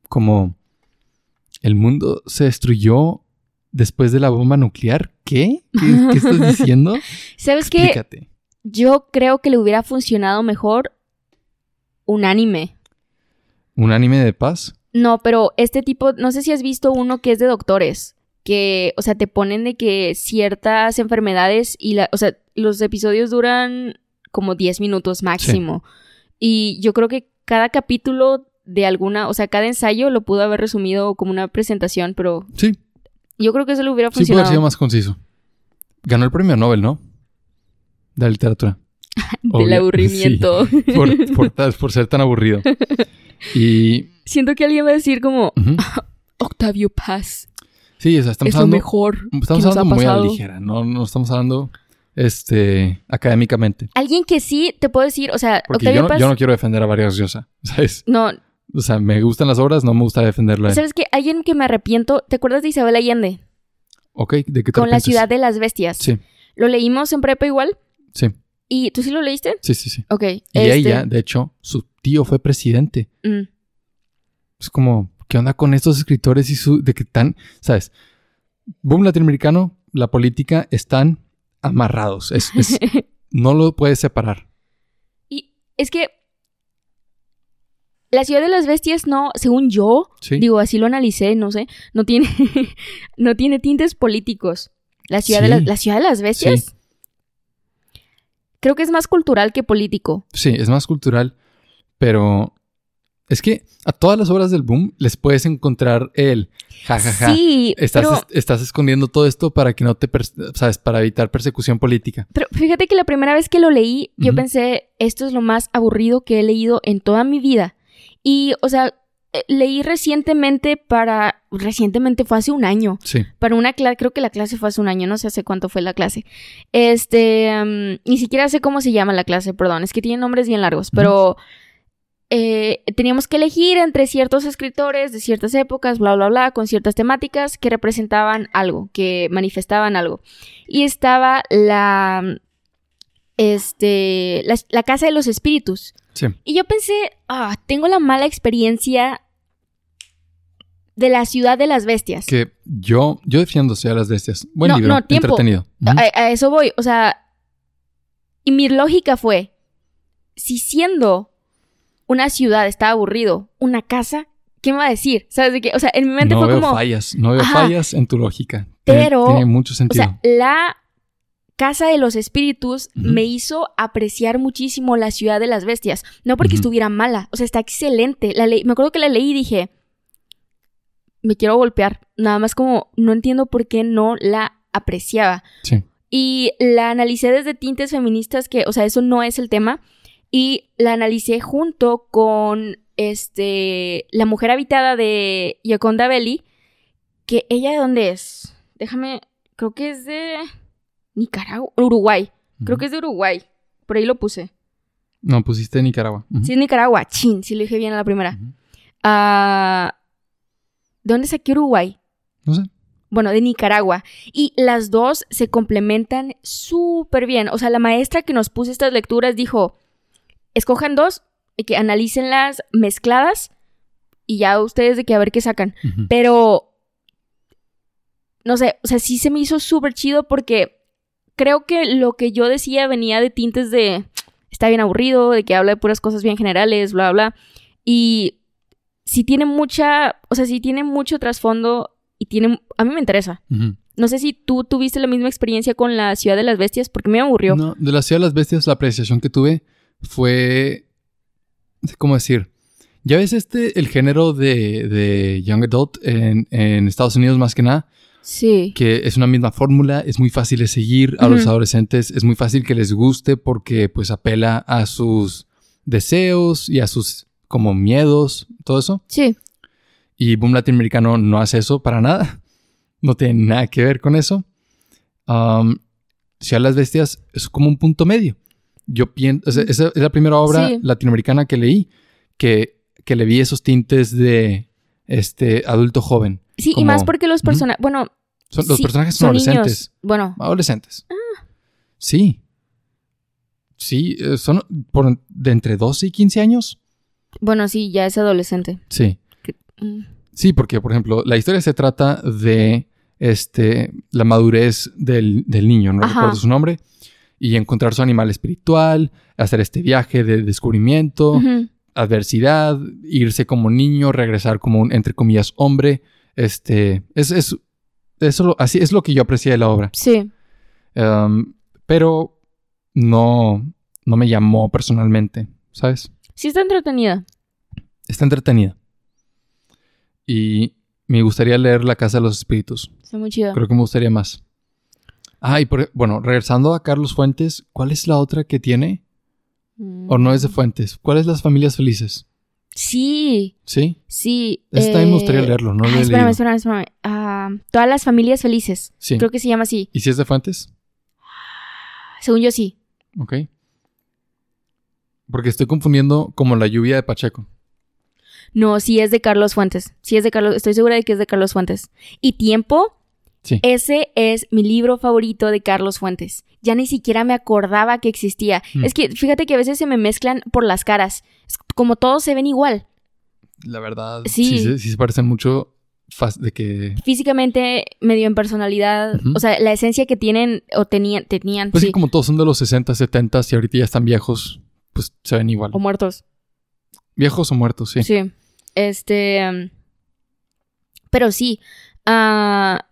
Como el mundo se destruyó después de la bomba nuclear. ¿Qué? ¿Qué, qué estás <laughs> diciendo? ¿sabes qué? Yo creo que le hubiera funcionado mejor un anime. ¿Un anime de paz? No, pero este tipo, no sé si has visto uno que es de doctores, que, o sea, te ponen de que ciertas enfermedades y la, o sea, los episodios duran como 10 minutos máximo. Y yo creo que cada capítulo de alguna, o sea, cada ensayo lo pudo haber resumido como una presentación, pero Sí, yo creo que eso le hubiera sí funcionado. haber sido más conciso. Ganó el premio Nobel, ¿no? De la literatura. Del Obvio, aburrimiento. <laughs> sí, por, por, <laughs> tal- por ser tan aburrido. Y. Siento que alguien va a decir como ujú. Octavio Paz Sí, o sea, estamos es lo hablando. mejor Estamos que nos ha hablando muy a la ligera, no, no estamos hablando este, académicamente. Alguien que sí te puedo decir, o sea, Porque Octavio yo no, Paz yo no quiero defender a Vargas Llosa, <laughs> ¿sabes? no, O sea, me gustan las obras, no me gusta defenderlo. a él. ¿sabes qué? Alguien que me arrepiento, ¿te acuerdas de Isabel Allende? Ok, ¿de qué te Con la ciudad de las bestias. Sí, Lo leímos en prepa igual. sí, ¿Y tú sí lo leíste? sí, sí, sí. Ok. Y este, ella, de hecho, su tío fue presidente. mm, Es como, ¿qué onda con estos escritores y su... de que tan, ¿sabes? Boom latinoamericano, la política están amarrados. Es, es- <laughs> no lo puedes separar. Y es que la ciudad de las bestias no, según yo, Sí. digo, así lo analicé, no sé, no tiene, <laughs> no tiene tintes políticos. La ciudad, de, las- la ciudad de las bestias. Sí. Creo que es más cultural que político. Sí, es más cultural, pero es que a todas las obras del boom les puedes encontrar el jajaja. Sí, Estás, pero, est- estás escondiendo todo esto para que no te, sabes, para evitar persecución política. pero fíjate que la primera vez que lo leí, yo pensé, esto es lo más aburrido que he leído en toda mi vida. Y, o sea, leí recientemente para, recientemente fue hace un año. Sí, para una clase, creo que la clase fue hace un año, no sé hace cuánto fue la clase. Este, mm, ni siquiera sé cómo se llama la clase, perdón, es que tiene nombres bien largos, pero eh, teníamos que elegir entre ciertos escritores de ciertas épocas, bla, bla, bla, con ciertas temáticas que representaban algo, que manifestaban algo. Y estaba la, este, la, la Casa de los Espíritus. sí. Y yo pensé, ah, tengo la mala experiencia de la ciudad de las bestias. Que yo, yo defiendo Ciudad de las Bestias. Buen No, libro, no, tiempo. entretenido. A, a eso voy, o sea, y mi lógica fue, si siendo una ciudad está aburrido, una casa, ¿qué me va a decir? ¿Sabes de qué? O sea, en mi mente no fue veo como, fallas, no veo Ajá. fallas en tu lógica. Pero, Tiene, mucho o sentido. sea, la casa de los espíritus me hizo apreciar muchísimo la ciudad de las bestias, no porque estuviera mala, o sea, está excelente. La me acuerdo que la leí y dije, me quiero golpear, nada más como no entiendo por qué no la apreciaba. sí. Y la analicé desde tintes feministas, que, o sea, eso no es el tema. Y la analicé junto con este La mujer habitada de Yoconda Belli. Que ella de dónde es? Déjame. Creo que es de Nicaragua. Uruguay. Creo que es de Uruguay. Por ahí lo puse. No, pusiste Nicaragua. Sí, es Nicaragua. Chin, sí lo dije bien a la primera. Ah, ¿De dónde saqué Uruguay? No sé. bueno, de Nicaragua. Y las dos se complementan súper bien. O sea, la maestra que nos puso estas lecturas dijo, escojan dos y que analícenlas mezcladas y ya ustedes de que a ver qué sacan. Pero, no sé, o sea, sí se me hizo súper chido porque creo que lo que yo decía venía de tintes de, está bien aburrido, de que habla de puras cosas bien generales, bla, bla. Y sí tiene mucha, o sea, sí tiene mucho trasfondo y tiene, a mí me interesa. No sé si tú tuviste la misma experiencia con la Ciudad de las Bestias, porque me aburrió. No, de la Ciudad de las Bestias, la apreciación que tuve fue. ¿Cómo decir? Ya ves este, el género de, de Young Adult en, en Estados Unidos más que nada, Sí. que es una misma fórmula, es muy fácil de seguir a los adolescentes, es muy fácil que les guste porque pues apela a sus deseos y a sus como miedos, todo eso. Sí. Y Boom Latinoamericano no hace eso para nada. <laughs> No tiene nada que ver con eso. Um, Ciudad de las Bestias es como un punto medio. Yo pienso, esa es la primera obra Sí. latinoamericana que leí que, que le vi esos tintes de este adulto joven. Sí, y más porque los personajes, bueno, Son- los sí, personajes son, adolescentes. Bueno, Adolescentes. Ah. Sí. Sí, eh, son por, de entre 12 y 15 años. bueno, sí, ya es adolescente. Sí. Mm. Sí, porque, por ejemplo, la historia se trata de este, la madurez del, del niño, no Ajá. recuerdo su nombre, y encontrar su animal espiritual, hacer este viaje de descubrimiento, adversidad, irse como niño, regresar como un, entre comillas, hombre. Este, es, es, eso lo- así es lo que yo aprecié de la obra. Sí. Um, pero no, no me llamó personalmente, ¿sabes? Sí está entretenida. Está entretenida. Y me gustaría leer La Casa de los Espíritus. Está muy chida. Creo que me gustaría más. Ah, y por- bueno, regresando a Carlos Fuentes, ¿cuál es la otra que tiene? ¿O no es de Fuentes? ¿Cuáles las familias felices? Sí, ¿Sí? sí. Ese también me gustaría eh, leerlo, no lo ah, espérame, leído. espérame, espérame. Ah, todas las familias felices. Sí. Creo que se llama así. ¿Y si es de Fuentes? Según yo sí. Ok. Porque estoy confundiendo como la lluvia de Pacheco. No, sí es de Carlos Fuentes. Sí es de Carlos. Estoy segura de que es de Carlos Fuentes. Y Tiempo, Sí. ese es mi libro favorito de Carlos Fuentes. Ya ni siquiera me acordaba que existía. Hmm. Es que fíjate que a veces se me mezclan por las caras. Como todos se ven igual. La verdad, Sí. sí, se- sí se parecen mucho de que... Físicamente, medio en personalidad. O sea, la esencia que tienen o tenían, tenían, Pues sí. sí. como todos son de los 60, 70 y ahorita ya están viejos, pues se ven igual. O muertos. Viejos o muertos, sí. Sí. Este. um, Pero sí. ah,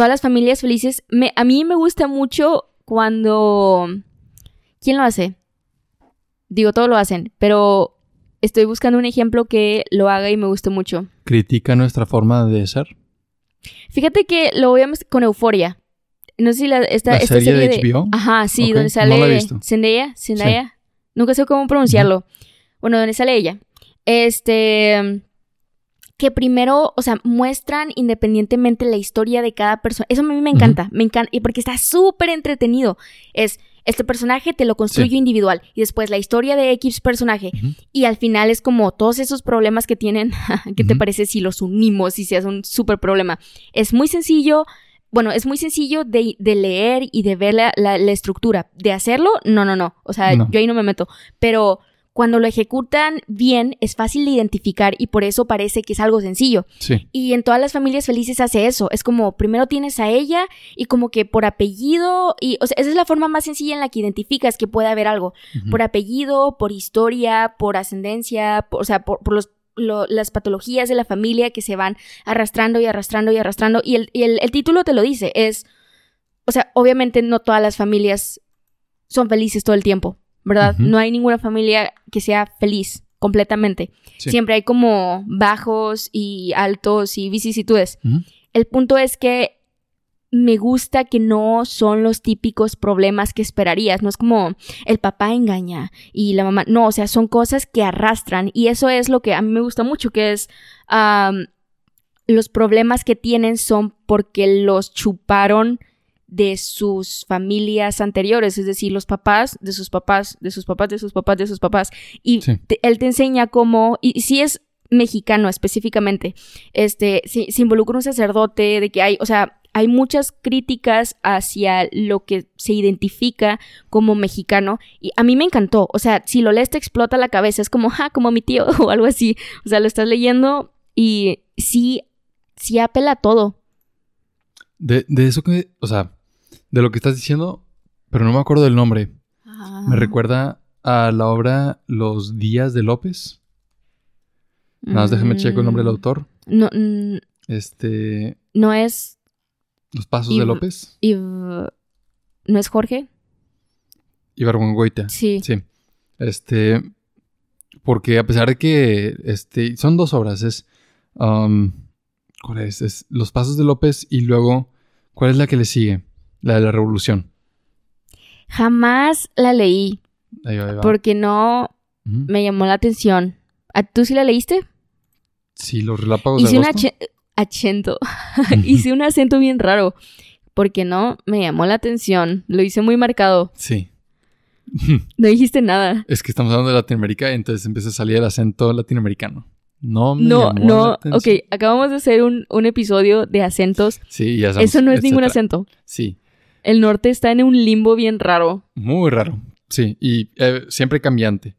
todas las familias felices. Me, a mí me gusta mucho cuando. ¿Quién lo hace? Digo, todos lo hacen. Pero estoy buscando un ejemplo que lo haga y me guste mucho. Critica nuestra forma de ser. Fíjate que lo voy a mez- con Euforia. No sé si la, esta, ¿La esta serie de HBO? Ajá, sí, Ok, donde no sale la he visto. Zendaya, Zendaya. Nunca sé cómo pronunciarlo. Bueno, donde sale ella. Este que primero, o sea, muestran independientemente la historia de cada persona. Eso a mí me encanta, me encanta, y porque está súper entretenido. Es, este personaje te lo construyo Sí. individual, y después la historia de X personaje, y al final es como todos esos problemas que tienen, <laughs> ¿qué te parece si los unimos y se hace un súper problema? Es muy sencillo, bueno, es muy sencillo de, de leer y de ver la, la- la estructura. De hacerlo, no, no, no. O sea, No. yo ahí no me meto. Pero cuando lo ejecutan bien, es fácil de identificar y por eso parece que es algo sencillo. Sí. Y en todas las familias felices hace eso. Es como primero tienes a ella y como que por apellido y o sea, esa es la forma más sencilla en la que identificas que puede haber algo. Por apellido, por historia, por ascendencia, por- o sea, por, por los lo- las patologías de la familia que se van arrastrando y arrastrando y arrastrando. Y el, y el- el título te lo dice, es, o sea, obviamente no todas las familias son felices todo el tiempo, ¿verdad? No hay ninguna familia que sea feliz completamente. Sí. Siempre hay como bajos y altos y vicisitudes. El punto es que me gusta que no son los típicos problemas que esperarías. No es como el papá engaña y la mamá. No, o sea, son cosas que arrastran. Y eso es lo que a mí me gusta mucho, que es los problemas que tienen son porque los chuparon de sus familias anteriores, es decir, los papás de sus papás, de sus papás, de sus papás, de sus papás. Y Sí. te- él te enseña cómo, y si es mexicano específicamente, este, se, se involucra un sacerdote, de que hay, o sea, hay muchas críticas hacia lo que se identifica como mexicano y a mí me encantó, o sea, si lo lees te explota la cabeza, es como, ja, como mi tío <laughs> o algo así, o sea, lo estás leyendo y sí, sí apela a todo. De, de eso que, o sea, de lo que estás diciendo, pero no me acuerdo del nombre. Me recuerda a la obra Los días de López. Nada más déjame checar el nombre del Mm, autor. No, mm, Este. no es. Los Pasos Iv- de López. Iv- ¿No es Jorge? Ibargüengoitia. Sí. Sí. Este. Porque a pesar de que. Este. Son dos obras. Es. um, ¿Cuál es? Es Los Pasos de López y luego. ¿Cuál es la que le sigue? La de la Revolución. Jamás la leí Ahí va, ahí va. porque no me llamó la atención. ¿A- ¿Tú sí la leíste? Sí, los relápagos Hice de un agosto. acento. <laughs> hice un acento bien raro. Porque no me llamó la atención. Lo hice muy marcado. Sí. <laughs> No dijiste nada. Es que estamos hablando de Latinoamérica, entonces empieza a salir el acento latinoamericano. No me No, llamó la no. atención. Ok, acabamos de hacer un, un episodio de acentos. Sí, ya sabemos, Eso no es ningún acento. Sí, El norte está en un limbo bien raro. muy raro. Sí, y eh, siempre cambiante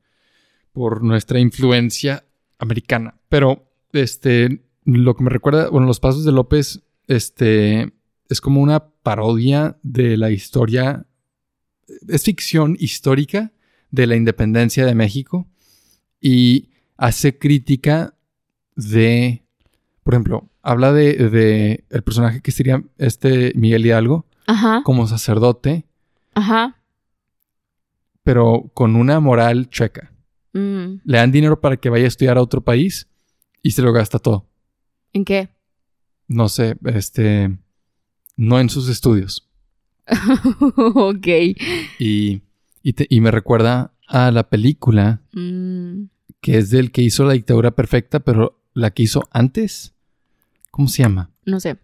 por nuestra influencia americana. Pero, este, lo que me recuerda, bueno, Los Pasos de López, este, es como una parodia de la historia, es ficción histórica de la independencia de México y hace crítica de, por ejemplo, habla de, de el personaje que sería este Miguel Hidalgo Ajá, como sacerdote, ajá. pero con una moral chueca. Mm, Le dan dinero para que vaya a estudiar a otro país y se lo gasta todo. ¿En qué? No sé, este, no en sus estudios. <laughs> ok. Y, y, te- y me recuerda a la película Mm, que es del que hizo la dictadura perfecta, pero la que hizo antes. ¿Cómo se llama? no sé.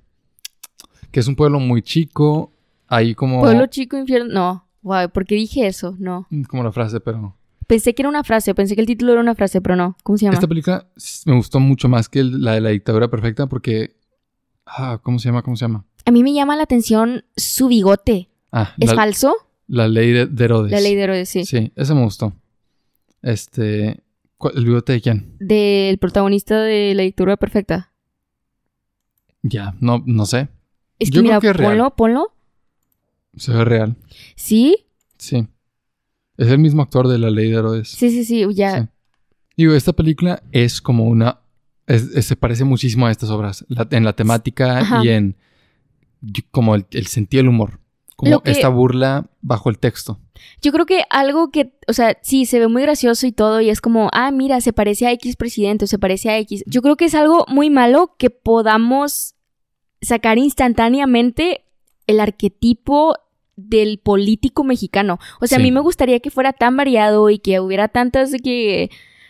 Que es un pueblo muy chico, ahí como... Pueblo chico, infierno. No. Wow, ¿por qué dije eso? No. Como la frase, pero... Pensé que era una frase, pensé que el título era una frase, pero no. ¿Cómo se llama? Esta película me gustó mucho más que la de la dictadura perfecta porque... Ah, ¿cómo se llama? ¿Cómo se llama? A mí me llama la atención su bigote. Ah, ¿Es la, falso? la ley de, de Herodes. La ley de Herodes, sí. Sí, ese me gustó. Este... ¿cuál- ¿El bigote de quién? Del protagonista de la dictadura perfecta. Ya, no, no sé. Es que Yo mira, creo que es real. ponlo, ponlo. Se ve real. ¿Sí? Sí. Es el mismo actor de la ley de Herodes. Sí, sí, sí, ya. Sí. Digo, esta película es como una... es- es- se parece muchísimo a estas obras. la- en la temática Ajá. y en... como el, el sentido del humor. Como que- esta burla bajo el texto. Yo creo que algo que, o sea, sí, se ve muy gracioso y todo, y es como, ah, mira, se parece a X presidente o se parece a X. Yo creo que es algo muy malo que podamos sacar instantáneamente el arquetipo del político mexicano. O sea, a mí me gustaría que fuera tan variado y que hubiera tantas de que,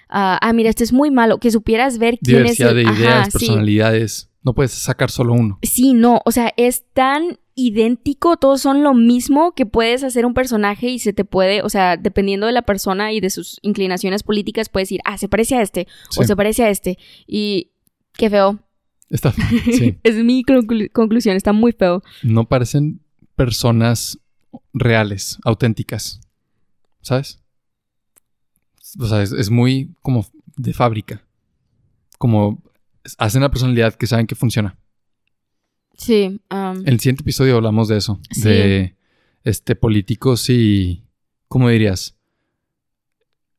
ah, ah, mira, este es muy malo, que supieras ver quién Diversidad es de el... Ajá, ideas, sí. personalidades. No puedes sacar solo uno. Sí, no, o sea, es tan idéntico, todos son lo mismo que puedes hacer un personaje y se te puede, o sea, dependiendo de la persona y de sus inclinaciones políticas, puedes decir, ah, se parece a este Sí. o se parece a este. Y qué feo. Está, sí. <laughs> es mi conclu- conclusión, está muy feo. No parecen personas reales, auténticas. ¿Sabes? O sea, es, es muy como de fábrica. Como hacen la personalidad que saben que funciona. Sí, um, En el siguiente episodio hablamos de eso. Sí. De este políticos y. ¿Cómo dirías?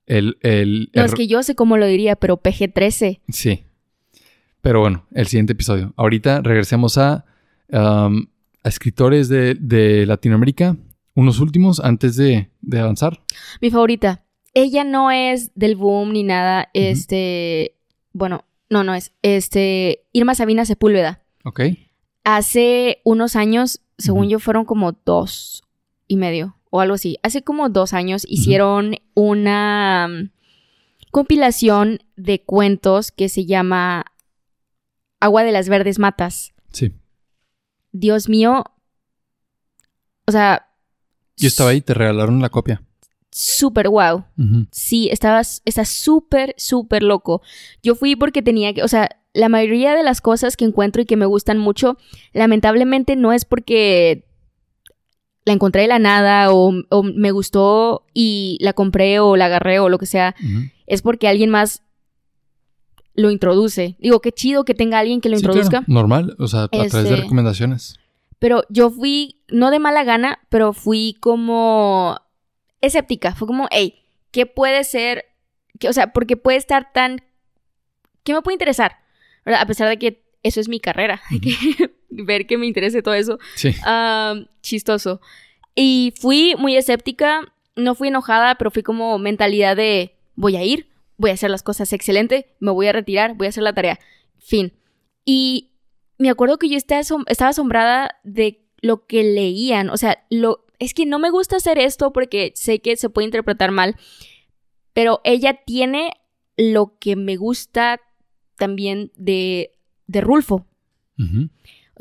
El. el no, es que yo sé cómo lo diría, pero PG-13. Sí. Pero bueno, el siguiente episodio. Ahorita regresemos a, um, a escritores de, de Latinoamérica. Unos últimos antes de, de avanzar. Mi favorita. Ella no es del boom ni nada. Este. Bueno, no, no es. Este. Irma Sabina Sepúlveda. ¿Ok? Hace unos años, según yo, fueron como dos y medio o algo así. Hace como dos años hicieron una mm, compilación de cuentos que se llama Agua de las Verdes Matas. Sí. Dios mío. O sea. Yo estaba ahí, te regalaron la copia. Súper wow. Sí, estabas, está súper, súper loco. Yo fui porque tenía que, o sea, la mayoría de las cosas que encuentro y que me gustan mucho, lamentablemente no es porque la encontré de la nada o, o me gustó y la compré o la agarré o lo que sea, es porque alguien más lo introduce. Digo, qué chido que tenga alguien que lo Sí, introduzca. claro, Normal, o sea, a través de Este- recomendaciones. Pero yo fui, no de mala gana, pero fui como escéptica. Fue como, hey, ¿qué puede ser? Que, o sea, porque puede estar tan ¿qué me puede interesar? ¿Verdad? A pesar de que eso es mi carrera, <laughs> ver que me interese todo eso. Sí. Chistoso. Y fui muy escéptica, no fui enojada, pero fui como mentalidad de voy a ir, voy a hacer las cosas excelente, me voy a retirar, voy a hacer la tarea. Fin. Y me acuerdo que yo estaba, asom- estaba asombrada de lo que leían. O sea, lo, es que no me gusta hacer esto porque sé que se puede interpretar mal, pero ella tiene lo que me gusta también de, de Rulfo.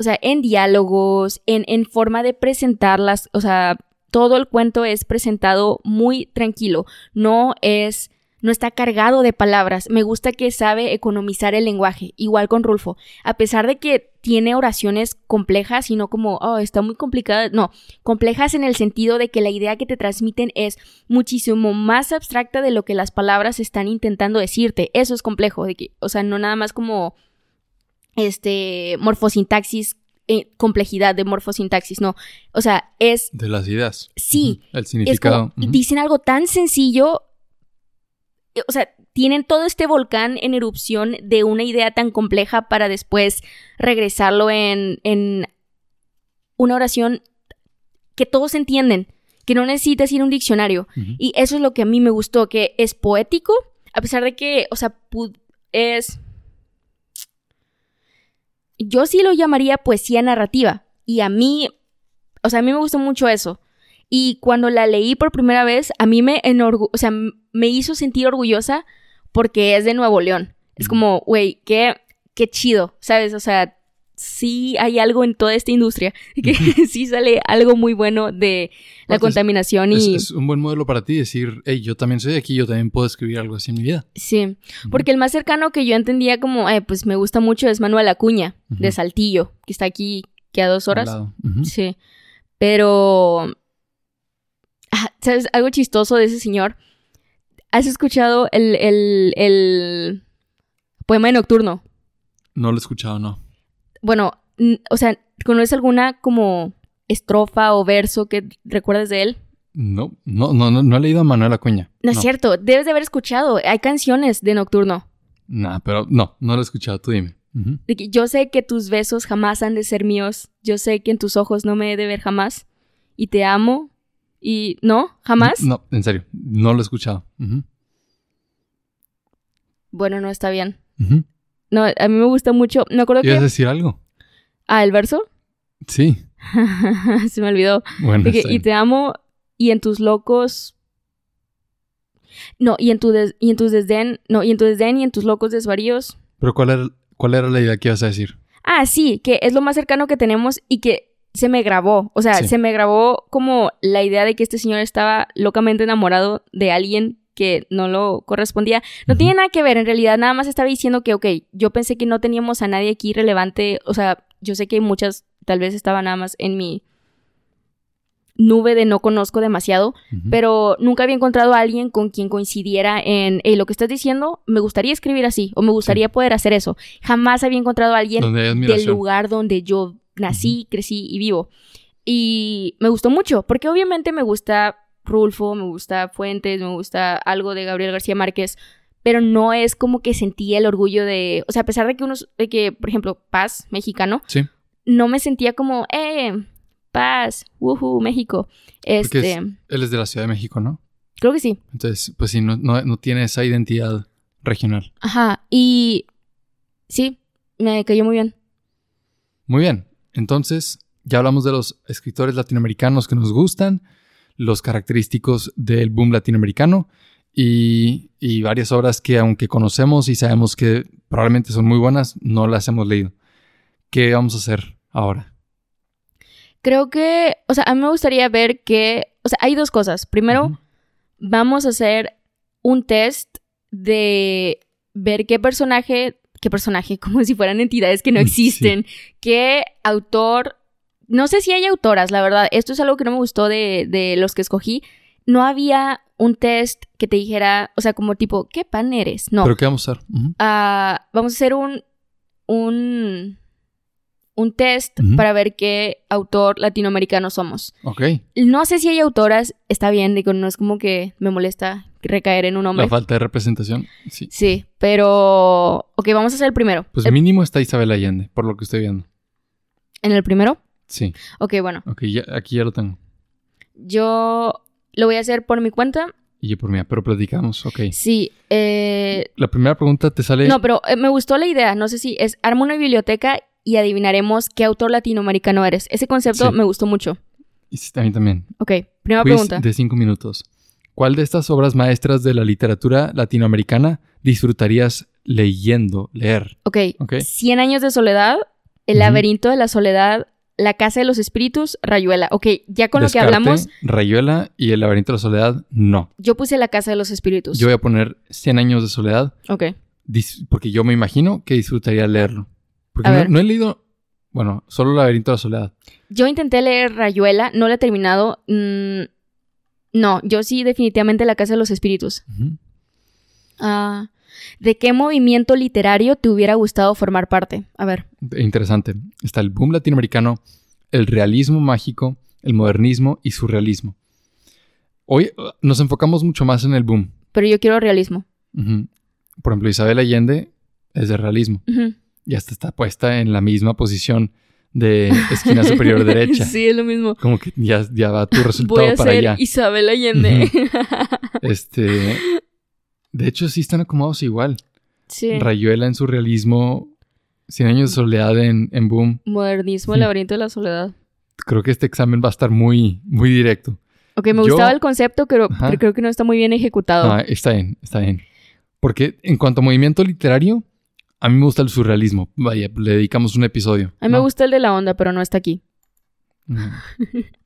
O sea, en diálogos, en, en forma de presentarlas, o sea, todo el cuento es presentado muy tranquilo, no es, no está cargado de palabras. Me gusta que sabe economizar el lenguaje, igual con Rulfo. A pesar de que tiene oraciones complejas y no como, oh, está muy complicada, no, complejas en el sentido de que la idea que te transmiten es muchísimo más abstracta de lo que las palabras están intentando decirte. Eso es complejo, de que, o sea, no nada más como este, morfosintaxis, eh, complejidad de morfosintaxis, no. O sea, es, De las ideas. Sí. El es significado. dicen algo tan sencillo, o sea, tienen todo este volcán en erupción de una idea tan compleja para después regresarlo en, en una oración que todos entienden, que no necesitas ir a un diccionario. Y eso es lo que a mí me gustó, que es poético, a pesar de que, o sea, es... Yo sí lo llamaría poesía narrativa. Y a mí, o sea, a mí me gustó mucho eso. Y cuando la leí por primera vez, a mí me enorgu- o sea, me hizo sentir orgullosa porque es de Nuevo León. Es como, güey, qué, qué chido, ¿sabes? O sea, sí hay algo en toda esta industria, <laughs> que sí sale algo muy bueno de la contaminación Es, y... es un buen modelo para ti decir, hey, yo también soy de aquí, yo también puedo escribir algo así en mi vida. Sí, porque el más cercano que yo entendía como, eh, pues me gusta mucho es Manuel Acuña, de. Saltillo, que está aquí, que a dos horas. Sí, pero... ¿Sabes? Algo chistoso de ese señor. ¿Has escuchado el, el, el poema de nocturno? No lo he escuchado, no. Bueno, o sea, ¿conoces alguna como estrofa o verso que recuerdes de él? No, no, no, no, no he leído a Manuel Acuña. No, es cierto, debes de haber escuchado. Hay canciones de nocturno. Nah, pero no, no lo he escuchado, tú dime. Yo sé que tus besos jamás han de ser míos. Yo sé que en tus ojos no me he de ver jamás. Y te amo. Y no, jamás. No, en serio, no lo he escuchado. Bueno, no está bien. No, a mí me gusta mucho. Me acuerdo ¿Ibas a que. decir algo? Ah, el verso. Sí. <laughs> Se me olvidó. Bueno, que, y te amo. Y en tus locos. No, y en tu des- y en tus desdén. No, y en tu desdén y en tus locos desvaríos. Pero ¿cuál era, ¿cuál era la idea que ibas a decir? Ah, sí, que es lo más cercano que tenemos y que se me grabó. O sea, Sí. se me grabó como la idea de que este señor estaba locamente enamorado de alguien que no lo correspondía. No tiene nada que ver, en realidad nada más estaba diciendo que, ok, yo pensé que no teníamos a nadie aquí relevante. O sea, yo sé que hay muchas, tal vez estaba nada más en mi nube de no conozco demasiado, pero nunca había encontrado a alguien con quien coincidiera en, hey, lo que estás diciendo, me gustaría escribir así, o me gustaría poder hacer eso. Jamás había encontrado a alguien del lugar donde yo nací, crecí y vivo. Y me gustó mucho, porque obviamente me gusta Rulfo, me gusta Fuentes, me gusta algo de Gabriel García Márquez, pero no es como que sentía el orgullo de, o sea, a pesar de que unos, de que, por ejemplo, Paz, mexicano, Sí, no me sentía como, eh, Paz, woohoo, México. porque Este, es- él es de la Ciudad de México, ¿no? creo que sí. Entonces, pues sí, no, no, no tiene esa identidad regional. Ajá, y sí, me cayó muy bien. Muy bien, entonces ya hablamos de los escritores latinoamericanos que nos gustan, los característicos del boom latinoamericano y, y varias obras que aunque conocemos y sabemos que probablemente son muy buenas, no las hemos leído. ¿Qué vamos a hacer ahora? Creo que, o sea, a mí me gustaría ver que, o sea, hay dos cosas. Primero, vamos a hacer un test de ver qué personaje, qué personaje, <laughs> como si fueran entidades que no Mm, existen, qué autor, no sé si hay autoras, la verdad, esto es algo que no me gustó de, de los que escogí, no había un test que te dijera, o sea, como tipo, ¿qué pan eres? No, ¿Pero qué vamos a hacer? Ah, vamos a hacer un, un, un test para ver qué autor latinoamericano somos. Ok. No sé si hay autoras, está bien, digo, no es como que me molesta recaer en un hombre. La falta de representación, sí. Sí, pero... Ok, vamos a hacer el primero. Pues El- mínimo está Isabel Allende, por lo que estoy viendo. ¿En el primero? Sí. Ok, bueno. Ok, ya, aquí ya lo tengo. Yo lo voy a hacer por mi cuenta. Y yo por mí, pero platicamos, ok. Sí, eh, La primera pregunta te sale... No, pero eh, me gustó la idea. No sé si es arma una biblioteca y adivinaremos qué autor latinoamericano eres. Ese concepto Sí. me gustó mucho. y sí, A mí también. Ok, primera Quiz pregunta. de cinco minutos. ¿Cuál de estas obras maestras de la literatura latinoamericana disfrutarías leyendo, leer? Ok, Ok. Cien años de soledad, El laberinto de la soledad, La casa de los espíritus, Rayuela. Ok, ya con Descarte, lo que hablamos, Rayuela y El laberinto de la soledad, no. yo puse La casa de los espíritus. Yo voy a poner 100 años de soledad Ok, porque yo me imagino que disfrutaría leerlo. Porque no, he leído, bueno, solo El laberinto de la soledad. yo intenté leer Rayuela, no la he terminado. Mm, no, yo sí definitivamente La casa de los espíritus. Ah, ¿De qué movimiento literario te hubiera gustado formar parte? A ver. Interesante. Está el boom latinoamericano, el realismo mágico, el modernismo y surrealismo. Hoy uh, nos enfocamos mucho más en el boom. Pero yo quiero realismo. Por ejemplo, Isabel Allende es de realismo. Y hasta está puesta en la misma posición de esquina superior <laughs> derecha. sí, es lo mismo. Como que ya, ya va tu Voy resultado a para ser allá. Isabel Allende. <laughs> Este. De hecho, sí están acomodados igual. sí. Rayuela en surrealismo, Cien años de soledad en, en boom. Modernismo, el laberinto de la soledad. Creo que este examen va a estar muy, muy directo. Ok, me Yo- gustaba el concepto, pero, pero creo que no está muy bien ejecutado. No, está bien, está bien. Porque en cuanto a movimiento literario, a mí me gusta el surrealismo. Vaya, le dedicamos un episodio. A mí me ¿no? gusta el de la onda, pero no está aquí. Mm. <laughs>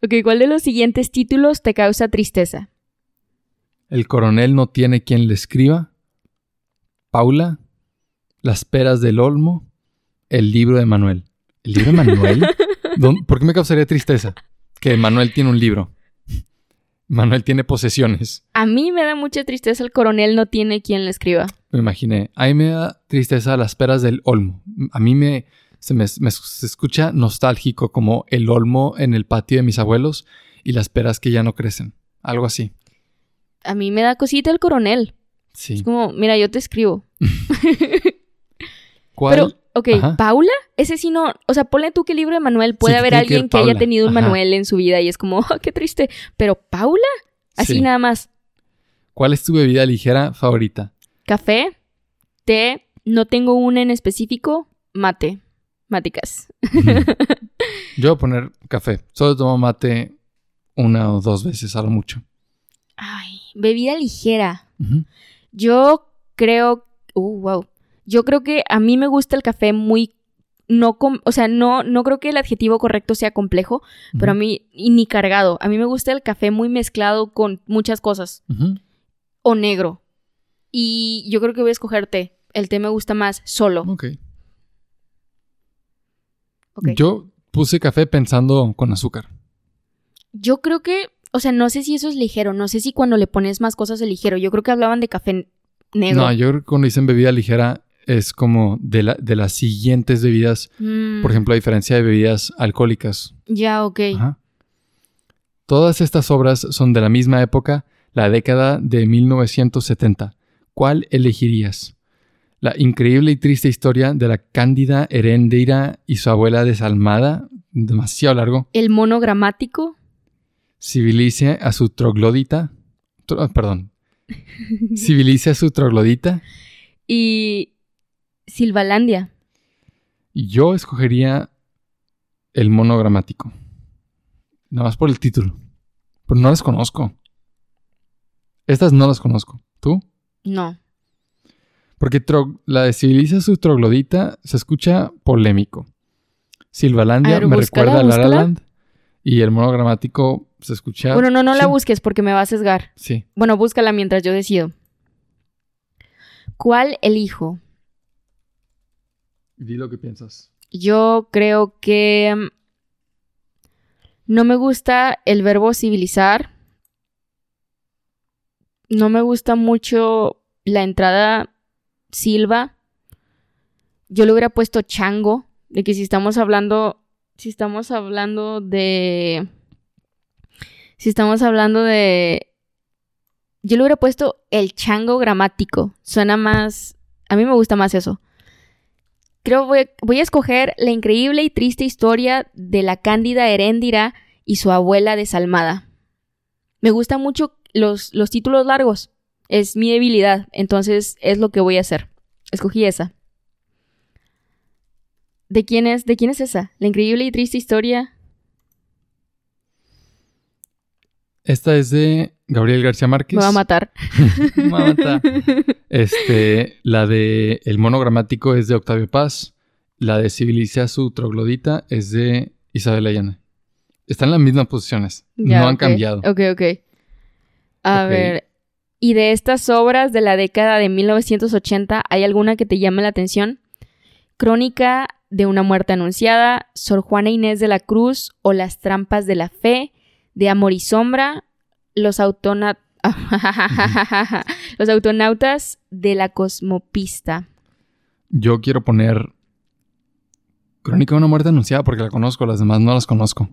Ok, ¿cuál de los siguientes títulos te causa tristeza? El coronel no tiene quien le escriba. Paula. Las peras del olmo. El libro de Manuel. ¿El libro de Manuel? <laughs> ¿Dónde- ¿Por qué me causaría tristeza? Que Manuel tiene un libro. Manuel tiene posesiones. A mí me da mucha tristeza el coronel no tiene quien le escriba. Me imaginé. A mí me da tristeza las peras del olmo. A mí me se, me, me- se escucha nostálgico como el olmo en el patio de mis abuelos y las peras que ya no crecen. Algo así. A mí me da cosita el coronel. Sí. Es como, mira, yo te escribo. <laughs> ¿Cuál? Pero, ok, Ajá. ¿Paula? Ese sí no. O sea, ponle tú que el libro de Manuel puede Sí, haber que alguien que haya tenido un Ajá. Manuel en su vida y es como, "Ah, <laughs> qué triste. Pero, ¿Paula? Así Sí. nada más. ¿Cuál es tu bebida ligera favorita? Café, té, no tengo una en específico, mate. Máticas. <laughs> Yo voy a poner café. Solo tomo mate una o dos veces a lo mucho. Ay, bebida ligera. Yo creo. Uh, wow. Yo creo que a mí me gusta el café muy. No com- o sea, no, no creo que el adjetivo correcto sea complejo, pero a mí. Y ni cargado. A mí me gusta el café muy mezclado con muchas cosas. O negro. Y yo creo que voy a escoger té. El té me gusta más solo. Ok. Ok. Yo puse café pensando con azúcar. Yo creo que, o sea, no sé si eso es ligero, no sé si cuando le pones más cosas es ligero. Yo creo que hablaban de café negro. No, yo creo que cuando dicen bebida ligera es como de, la, de las siguientes bebidas. Mm, Por ejemplo, a diferencia de bebidas alcohólicas. Ya, ok. Ajá. Todas estas obras son de la misma época, la década de 1970. ¿Cuál elegirías? La increíble y triste historia de la cándida Herendeira y su abuela desalmada, demasiado largo, El monogramático. civilice a su troglodita, tro- perdón, <laughs> civilice a su troglodita, Y Silvalandia. y yo escogería el monogramático. Nada más por el título. Pero no las conozco. Estas no las conozco. ¿Tú? No. Porque la de civiliza su troglodita se escucha polémico. Silvalandia A ver, me búscala, recuerda a La. Land. Y el monogramático se escucha. Bueno, no, no la busques porque me va a sesgar. Sí. Bueno, búscala mientras yo decido. ¿Cuál elijo? Di lo que piensas. Yo creo que mm, no me gusta el verbo civilizar. No me gusta mucho la entrada silva. Yo le hubiera puesto chango, de que si estamos hablando, si estamos hablando de, si estamos hablando de Yo le hubiera puesto el chango gramático. Suena más. A mí me gusta más eso. Creo voy, a escoger la increíble y triste historia de la cándida Heréndira y su abuela desalmada. Me gustan mucho los, los títulos largos. Es mi debilidad. Entonces es lo que voy a hacer. Escogí esa. ¿De quién es? ¿De quién es esa? La increíble y triste historia. Esta es de Gabriel García Márquez. Me va a matar. <laughs> Me va a matar. Este, la de El monogramático es de Octavio Paz. La de Civiliza su troglodita es de Isabel Allende. Están en las mismas posiciones. Ya, no han cambiado. Ok, ok. A ver. ¿Y de estas obras de la década de 1980 hay alguna que te llame la atención? Crónica de una muerte anunciada, Sor Juana Inés de la Cruz o Las trampas de la fe, de Amor y Sombra, Los autona- <laughs> Los autonautas de la cosmopista. Yo quiero poner Crónica de una muerte anunciada porque la conozco, las demás no las conozco.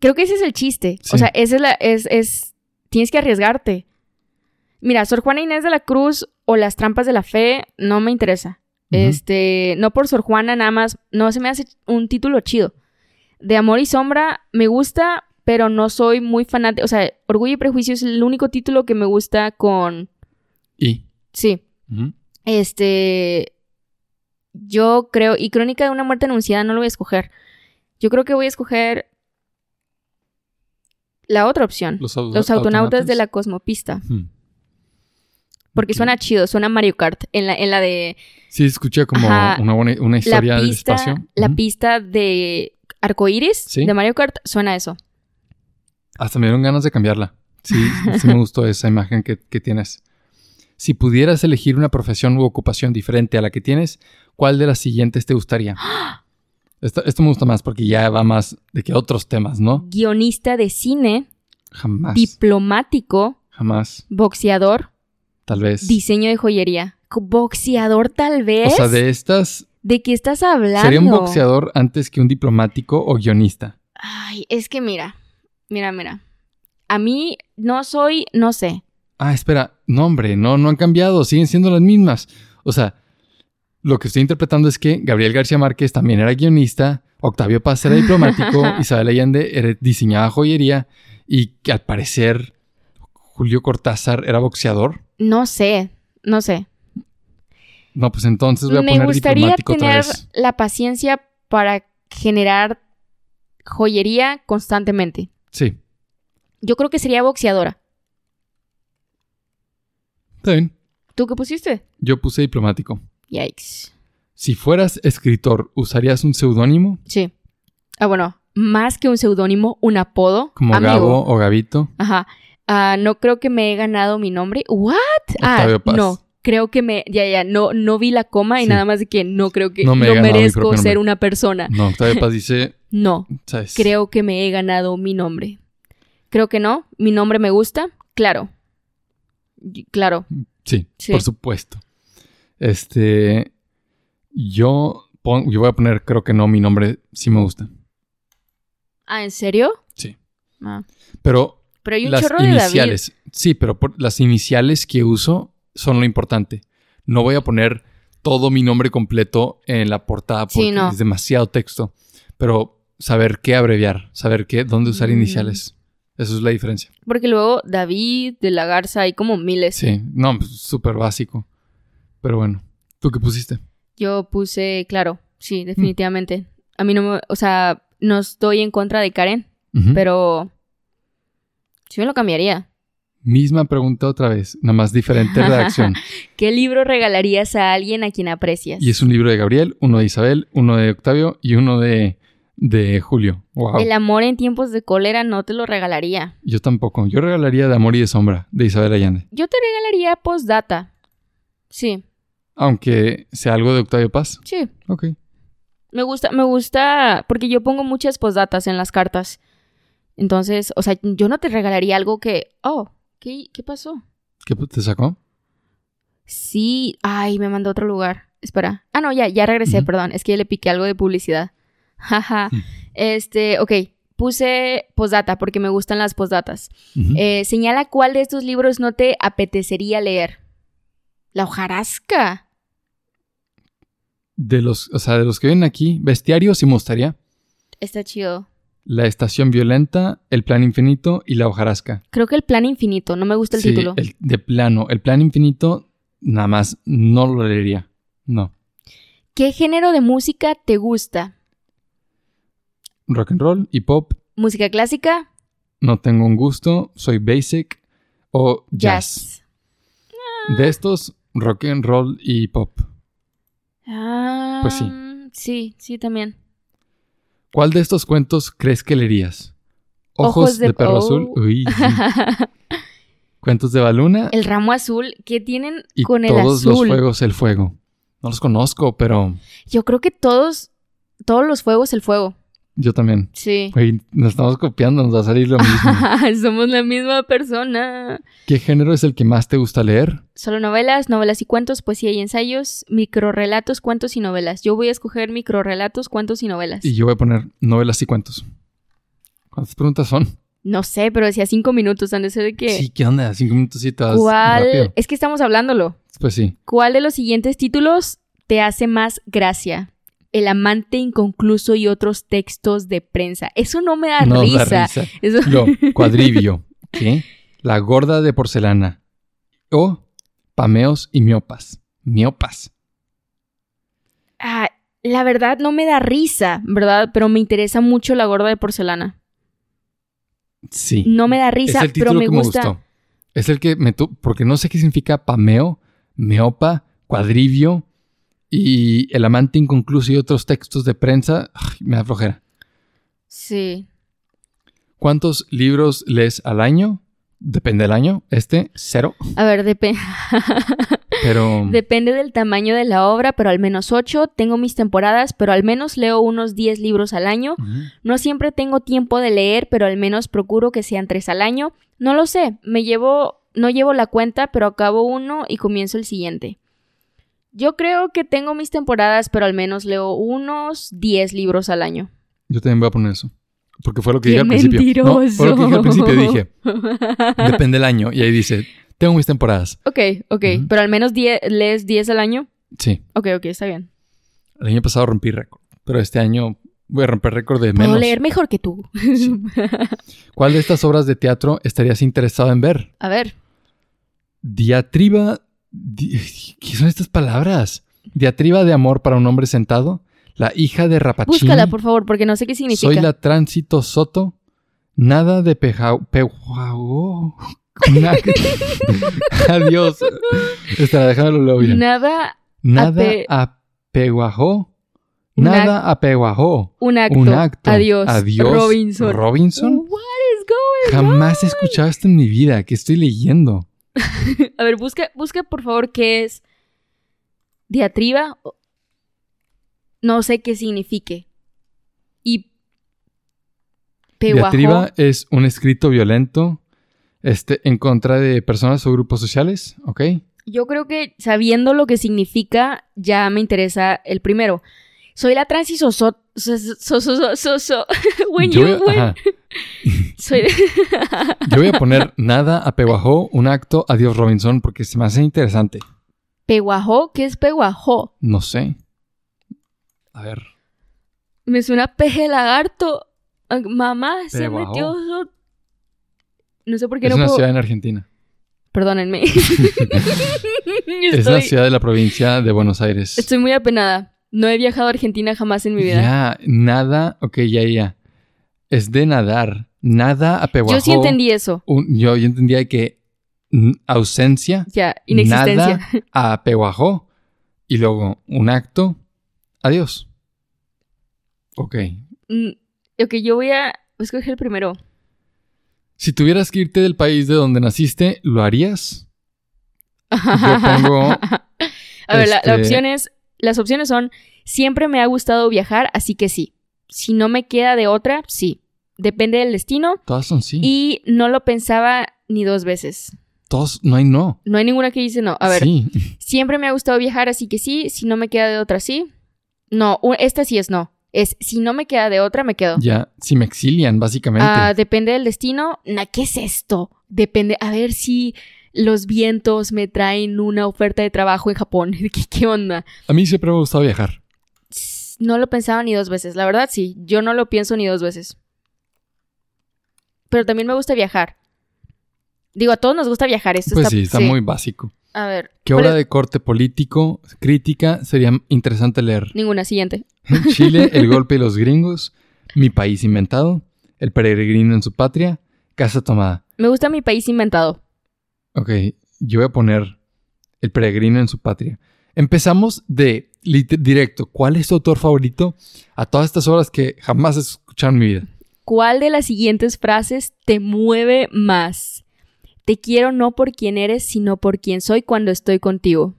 Creo que ese es el chiste. Sí. O sea, esa es la. Es, es. Tienes que arriesgarte. Mira, Sor Juana Inés de la Cruz o Las Trampas de la Fe no me interesa. Este. No por Sor Juana, nada más. No se me hace un título chido. De Amor y Sombra me gusta, pero no soy muy fanático. O sea, Orgullo y Prejuicio es el único título que me gusta con. Y. Sí. Este. Yo creo. Y Crónica de una muerte anunciada no lo voy a escoger. Yo creo que voy a escoger. La otra opción. Los, au- Los autonautas de la cosmopista. Porque suena chido, suena Mario Kart. En la, en la de Sí, escuché como Ajá. una, buena, una historia del pista, espacio. la pista de arcoíris Sí. de Mario Kart, suena eso. Hasta me dieron ganas de cambiarla. Sí, sí me gustó esa imagen que, que tienes. Si pudieras elegir una profesión u ocupación diferente a la que tienes, ¿cuál de las siguientes te gustaría? <gasps> Esto, esto me gusta más porque ya va más de que otros temas, ¿no? Guionista de cine, Jamás. diplomático, Jamás. boxeador, Tal vez. diseño de joyería. Boxeador tal vez. o sea, de estas, ¿De qué estás hablando? ¿sería un boxeador antes que un diplomático o guionista? Ay, es que mira, mira, mira. A mí no soy, no sé. Ah, espera. No, hombre, no, no han cambiado. Siguen siendo las mismas. O sea, lo que estoy interpretando es que Gabriel García Márquez también era guionista, Octavio Paz era diplomático, <laughs> Isabel Allende era, diseñaba joyería y que al parecer Julio Cortázar era boxeador. No sé, no sé. No, pues entonces voy a Me poner gustaría tener la paciencia para generar joyería constantemente. Sí, Yo creo que sería boxeadora. está bien. ¿Tú qué pusiste? Yo puse diplomático. Yikes. Si fueras escritor, ¿usarías un seudónimo? Sí. Ah, bueno, más que un seudónimo, un apodo. Como amigo. Gabo o Gabito. Ajá. Ah, no creo que me he ganado mi nombre. ¿What? Octavio ah, Paz. no. Creo que me. Ya, ya. No, no vi la coma y Sí. nada más de que no creo que. No me merezco ser una persona. No, Octavio <laughs> Paz dice, No. ¿sabes? Creo que me he ganado mi nombre. Creo que no. Mi nombre me gusta. Claro. Claro. Sí, Sí. por supuesto. Este, yo, pon- yo voy a poner, creo que no, mi nombre sí me gusta. Ah, ¿en serio? Sí. Ah. Pero Pero hay un las chorro de David. iniciales, sí, pero por- las iniciales que uso son lo importante. No voy a poner todo mi nombre completo en la portada porque Sí, no. es demasiado texto. Pero saber qué abreviar, saber qué, dónde usar Mm. iniciales. Eso es la diferencia. Porque luego David de la Garza hay como miles. Sí, no, pues, súper básico. Pero bueno, ¿tú qué pusiste? Yo puse, claro, sí, definitivamente. A mí no me, o sea, no estoy en contra de Karen, pero sí me lo cambiaría. Misma pregunta otra vez, nada más diferente redacción. <laughs> ¿Qué libro regalarías a alguien a quien aprecias? y es un libro de Gabriel, uno de Isabel, uno de Octavio y uno de, de Julio. Wow. El amor en tiempos de cólera no te lo regalaría. Yo tampoco. Yo regalaría de Amor y de Sombra, de Isabel Allende. Yo te regalaría postdata. Sí, Aunque sea algo de Octavio Paz. sí. Ok. Me gusta, me gusta, porque yo pongo muchas postdatas en las cartas. Entonces, o sea, yo no te regalaría algo que, oh, ¿qué, qué pasó? ¿Qué te sacó? Sí, ay, me mandó a otro lugar. Espera. Ah, no, ya, ya regresé, perdón. Es que le piqué algo de publicidad. <laughs> Jaja. Este, ok. puse postdata porque me gustan las postdatas. Eh, señala cuál de estos libros no te apetecería leer. La hojarasca. De los, o sea, de los que vienen aquí, Bestiario sí me gustaría. Está chido. La Estación Violenta, El Plan Infinito y La Hojarasca. Creo que el plan infinito, no me gusta el Sí, título. el- de plano. El Plan Infinito, nada más, no lo leería. No. ¿Qué género de música te gusta? Rock and roll y pop, ¿Música clásica? no tengo un gusto, soy basic o jazz. Jazz. De estos, rock and roll y pop. Ah, Pues sí. Sí, sí, también. ¿Cuál de estos cuentos crees que leerías? Ojos, Ojos de, de- perro oh. azul. Uy. <laughs> Cuentos de Baluna El ramo azul, ¿qué tienen y con el todos los azul? fuegos el fuego. No los conozco, pero Yo creo que todos, todos los fuegos el fuego. Yo también. Sí. Güey, nos estamos copiando, nos va a salir lo mismo. <laughs> Somos la misma persona. ¿Qué género es el que más te gusta leer? Solo novelas, novelas y cuentos, poesía y ensayos, microrrelatos, cuentos y novelas. Yo voy a escoger microrrelatos, cuentos y novelas. Y yo voy a poner novelas y cuentos. ¿Cuántas preguntas son? No sé, pero decía cinco minutos, han de ser de que... Sí, ¿qué onda? Cinco minutos y te vas ¿Cuál? rápido. Es que estamos hablándolo. Pues sí. ¿Cuál de los siguientes títulos te hace más gracia? El amante inconcluso y otros textos de prensa. Eso no me da no risa. da risa. Eso- <laughs> cuadrivio. ¿Qué? La gorda de porcelana. O pameos y miopas. Miopas. Ah, la verdad no me da risa, ¿verdad? Pero me interesa mucho la gorda de porcelana. Sí. No me da es risa, pero me que gusta. me gustó. Es el que me... tu- Porque no sé qué significa pameo, meopa, cuadrivio y el amante inconcluso y otros textos de prensa. Ay, me da flojera. Sí. ¿Cuántos libros lees al año? Depende del año. Este, cero. A ver, depe- <laughs> Pero... depende del tamaño de la obra, pero al menos ocho. Tengo mis temporadas, pero al menos leo unos 10 libros al año. No siempre tengo tiempo de leer, pero al menos procuro que sean tres al año. No lo sé, me llevo, no llevo la cuenta, pero acabo uno y comienzo el siguiente. Yo creo que tengo mis temporadas, pero al menos leo unos 10 libros al año. Yo también voy a poner eso. Porque fue lo que ¡Qué dije al principio. No, fue lo que dije al principio. Dije, <laughs> depende del año. Y ahí dice, tengo mis temporadas. Ok, ok, pero al menos 10, lees 10 al año. Sí. Ok, ok, está bien. El año pasado rompí récord. Pero este año voy a romper récord de Puedo menos. leer mejor que tú. <laughs> ¿Cuál de estas obras de teatro estarías interesado en ver? A ver, Diatriba. ¿Qué son estas palabras? Diatriba de amor para un hombre sentado. La hija de Rapachín. búscala, por favor, porque no sé qué significa. Soy la tránsito Soto. Nada de pejao. Una- <laughs> Adiós. Espera, lo bien. Nada, Nada apeguajó. Un Nada apeguajó. un acto. Un acto. Adiós. Adiós. Robinson. Robinson. What is going Jamás he escuchado esto en mi vida. ¿Qué estoy leyendo? <laughs> A ver, busca, busca por favor qué es diatriba. No sé qué signifique. Y peguajó. Diatriba es un escrito violento este, en contra de personas o grupos sociales, ¿ok? Yo creo que sabiendo lo que significa, ya me interesa el primero. Soy la transiso so, so, so, <laughs> when Yo you voy, when- ajá. <laughs> soy Yo voy a <laughs> poner nada apeguajó, un acto, adiós Robinson, porque se me hace interesante. peguajó, ¿qué es peguajó? No sé. A ver. Me suena peje lagarto. Mamá se Peguajó. metió. so- No sé por qué Es no una puedo. ciudad en Argentina. Perdónenme. Es la estoy, ciudad de la provincia de Buenos Aires. estoy muy apenada. No he viajado a Argentina jamás en mi vida. Ya, nada, ok, ya, ya. Es de nadar. Nada apeguajó. Yo sí entendí eso. un- yo, yo entendía que ausencia, Ya, inexistencia. nada apeguajó. Y luego un acto, adiós. Ok. Mm, ok, yo voy a escoger el primero. Si tuvieras que irte del país de donde naciste, ¿lo harías? <laughs> Yo pongo. A ver, la, la este- opción es, las opciones son, siempre me ha gustado viajar, así que sí. Si no me queda de otra, sí. Depende del destino Todas son sí. y no lo pensaba ni dos veces. Todos, no hay no. No hay ninguna que dice no. A ver, Sí. siempre me ha gustado viajar, así que sí. Si no me queda de otra, sí. No, esta sí es no. Es, si no me queda de otra, me quedo. Ya, si me exilian, básicamente. Ah, depende del destino. ¿Qué es esto? Depende. A ver si los vientos me traen una oferta de trabajo en Japón. <laughs> ¿Qué, qué onda? A mí siempre me ha gustado viajar. No lo pensaba ni dos veces. La verdad, sí. Yo no lo pienso ni dos veces. Pero también me gusta viajar. Digo, a todos nos gusta viajar. Esto Pues está, sí, está muy básico. A ver. ¿Qué ¿cuál obra es? de corte político, crítica, sería interesante leer? Ninguna. Siguiente. Chile, <laughs> El golpe y los gringos, Mi país inventado, El peregrino en su patria, Casa tomada. Me gusta mi país inventado. Ok, yo voy a poner El peregrino en su patria. Empezamos de directo. ¿Cuál es tu autor favorito? A todas estas obras que jamás he escuchado en mi vida. ¿Cuál de las siguientes frases te mueve más? Te quiero no por quien eres, sino por quien soy cuando estoy contigo.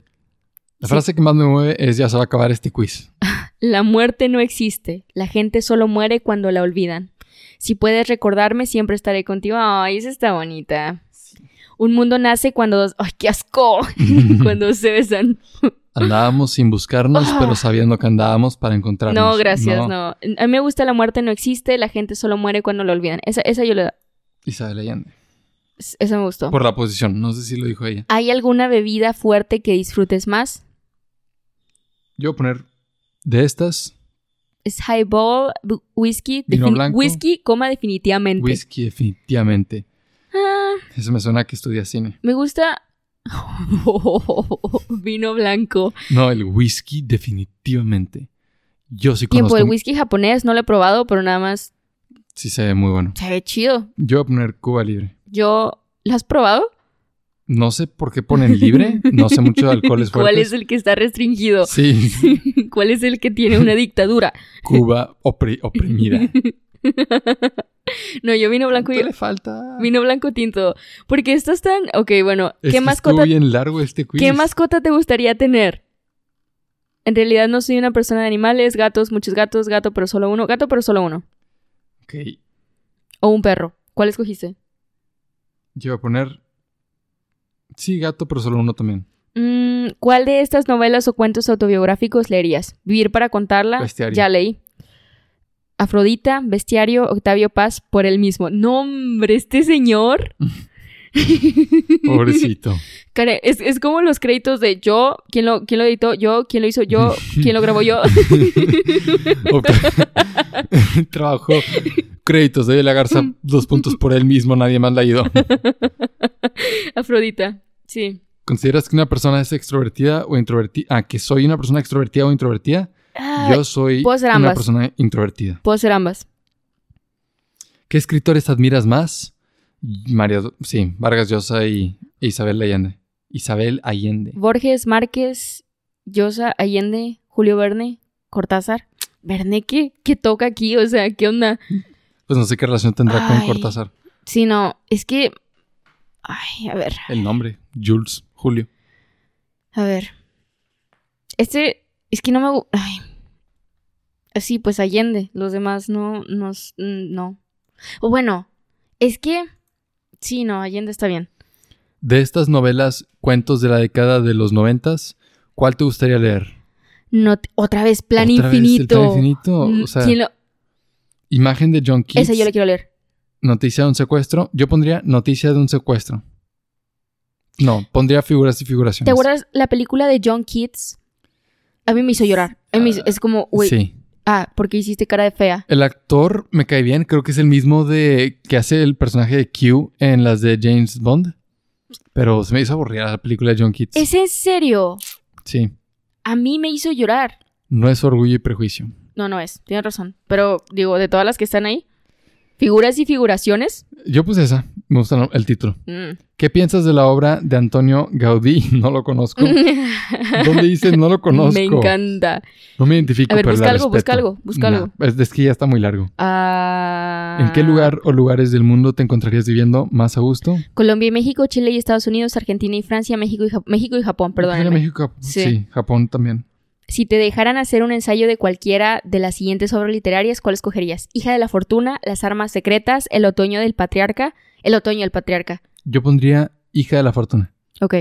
La Sí. frase que más me mueve es ya se va a acabar este quiz. <laughs> La muerte no existe. La gente solo muere cuando la olvidan. Si puedes recordarme, siempre estaré contigo. Ay, esa está bonita. Un mundo nace cuando dos... ¡Ay, qué asco! <laughs> cuando se besan. Andábamos sin buscarnos, Ah. pero sabiendo que andábamos para encontrarnos. No, gracias, no. A mí me gusta la muerte no existe. La gente solo muere cuando la olvidan. Esa, esa yo le... Isabel Allende. Esa me gustó. Por la posición, no sé si lo dijo ella. ¿Hay alguna bebida fuerte que disfrutes más? Yo voy a poner de estas, Es highball, whisky, whisky, coma definitivamente. whisky definitivamente. Ah, Eso me suena a que estudia cine. me gusta <laughs> vino blanco. No, el whisky definitivamente. Yo sí Tiempo, conozco. el whisky japonés no lo he probado, pero nada más Sí se ve muy bueno. se ve chido. Yo voy a poner Cuba Libre. Yo, ¿lo has probado? No sé por qué ponen libre. No sé mucho de alcoholes fuertes. <laughs> ¿Cuál es el que está restringido? Sí, <laughs> ¿Cuál es el que tiene una dictadura? Cuba opri- oprimida. <laughs> No, yo vino blanco y ¿Qué le falta? vino blanco tinto. Porque estás tan. Ok, bueno, Es ¿qué mascota bien largo este quiz. ¿Qué mascota te gustaría tener? En realidad no soy una persona de animales, gatos, muchos gatos, gato pero solo uno, gato pero solo uno. Ok, O un perro. ¿Cuál escogiste? yo voy a poner... Sí, gato, pero solo uno también. Mm, ¿Cuál de estas novelas o cuentos autobiográficos leerías? Vivir para contarla. Bestiario. Ya leí. Afrodita, Bestiario, Octavio Paz, por él mismo. No, hombre, este señor. <laughs> Pobrecito. Care- Es, es como los créditos de yo, ¿quién lo, quién lo editó? Yo, ¿quién lo hizo? Yo, ¿quién lo grabó yo? <laughs> Ok. <laughs> Trabajo. Créditos de la Garza, dos puntos por él mismo, nadie más la ha ido. Afrodita, sí. ¿Consideras que una persona es extrovertida o introvertida? Ah, que soy una persona extrovertida o introvertida. Ah, Yo soy puedo ser una persona introvertida. Puedo ser ambas. ¿Qué escritores admiras más? María, sí, Vargas Llosa y Isabel Allende. Isabel Allende. Borges, Márquez, Llosa, Allende, Julio Verne, Cortázar. Verne, ¿qué, qué toca aquí? O sea, ¿qué onda? Pues no sé qué relación tendrá con. Cortázar. Sí, no, es que... Ay, a ver, El nombre, Jules, Julio. a ver. Este, es que no me... gu- Ay. Sí, pues Allende. Los demás no, no, s- mm, no. O bueno, es que... Sí, no, Allende está bien. De estas novelas, cuentos de la década de los noventas, ¿cuál te gustaría leer? No, te- otra vez, Plan Otra vez, el Infinito. Plan Infinito, Mm, o sea, ¿quién lo- Imagen de John Keats. Esa yo la quiero leer. Noticia de un secuestro. Yo pondría noticia de un secuestro. No, pondría figuras y figuraciones. ¿Te acuerdas la película de John Keats? A mí me hizo llorar. A mí me hizo- es como, güey, Sí. ah, porque hiciste cara de fea. El actor me cae bien. Creo que es el mismo de que hace el personaje de Q en las de James Bond. Pero se me hizo aburrida la película de John Keats. ¿Es en serio? Sí. A mí me hizo llorar. No es orgullo y prejuicio. No, no es. Tienes razón. Pero, digo, de todas las que están ahí, figuras y figuraciones. Yo puse esa. Me gusta el título. mm. ¿Qué piensas de la obra de Antonio Gaudí? <laughs> No lo conozco. <laughs> ¿Dónde dice no lo conozco? Me encanta. No me identifico, A ver, pero busca algo, busca algo, busca algo. Es, que ya está muy largo. Ah, ¿En qué lugar o lugares del mundo te encontrarías viviendo más a gusto? Colombia y México, Chile y Estados Unidos, Argentina y Francia, México y, Jap- México y Japón, Perdón. Japón. Sí. Sí. Japón también. Si te dejaran hacer un ensayo de cualquiera de las siguientes obras literarias, ¿cuál escogerías? Hija de la Fortuna, Las Armas Secretas, El Otoño del Patriarca, El Otoño del Patriarca. Yo pondría Hija de la Fortuna. Ok.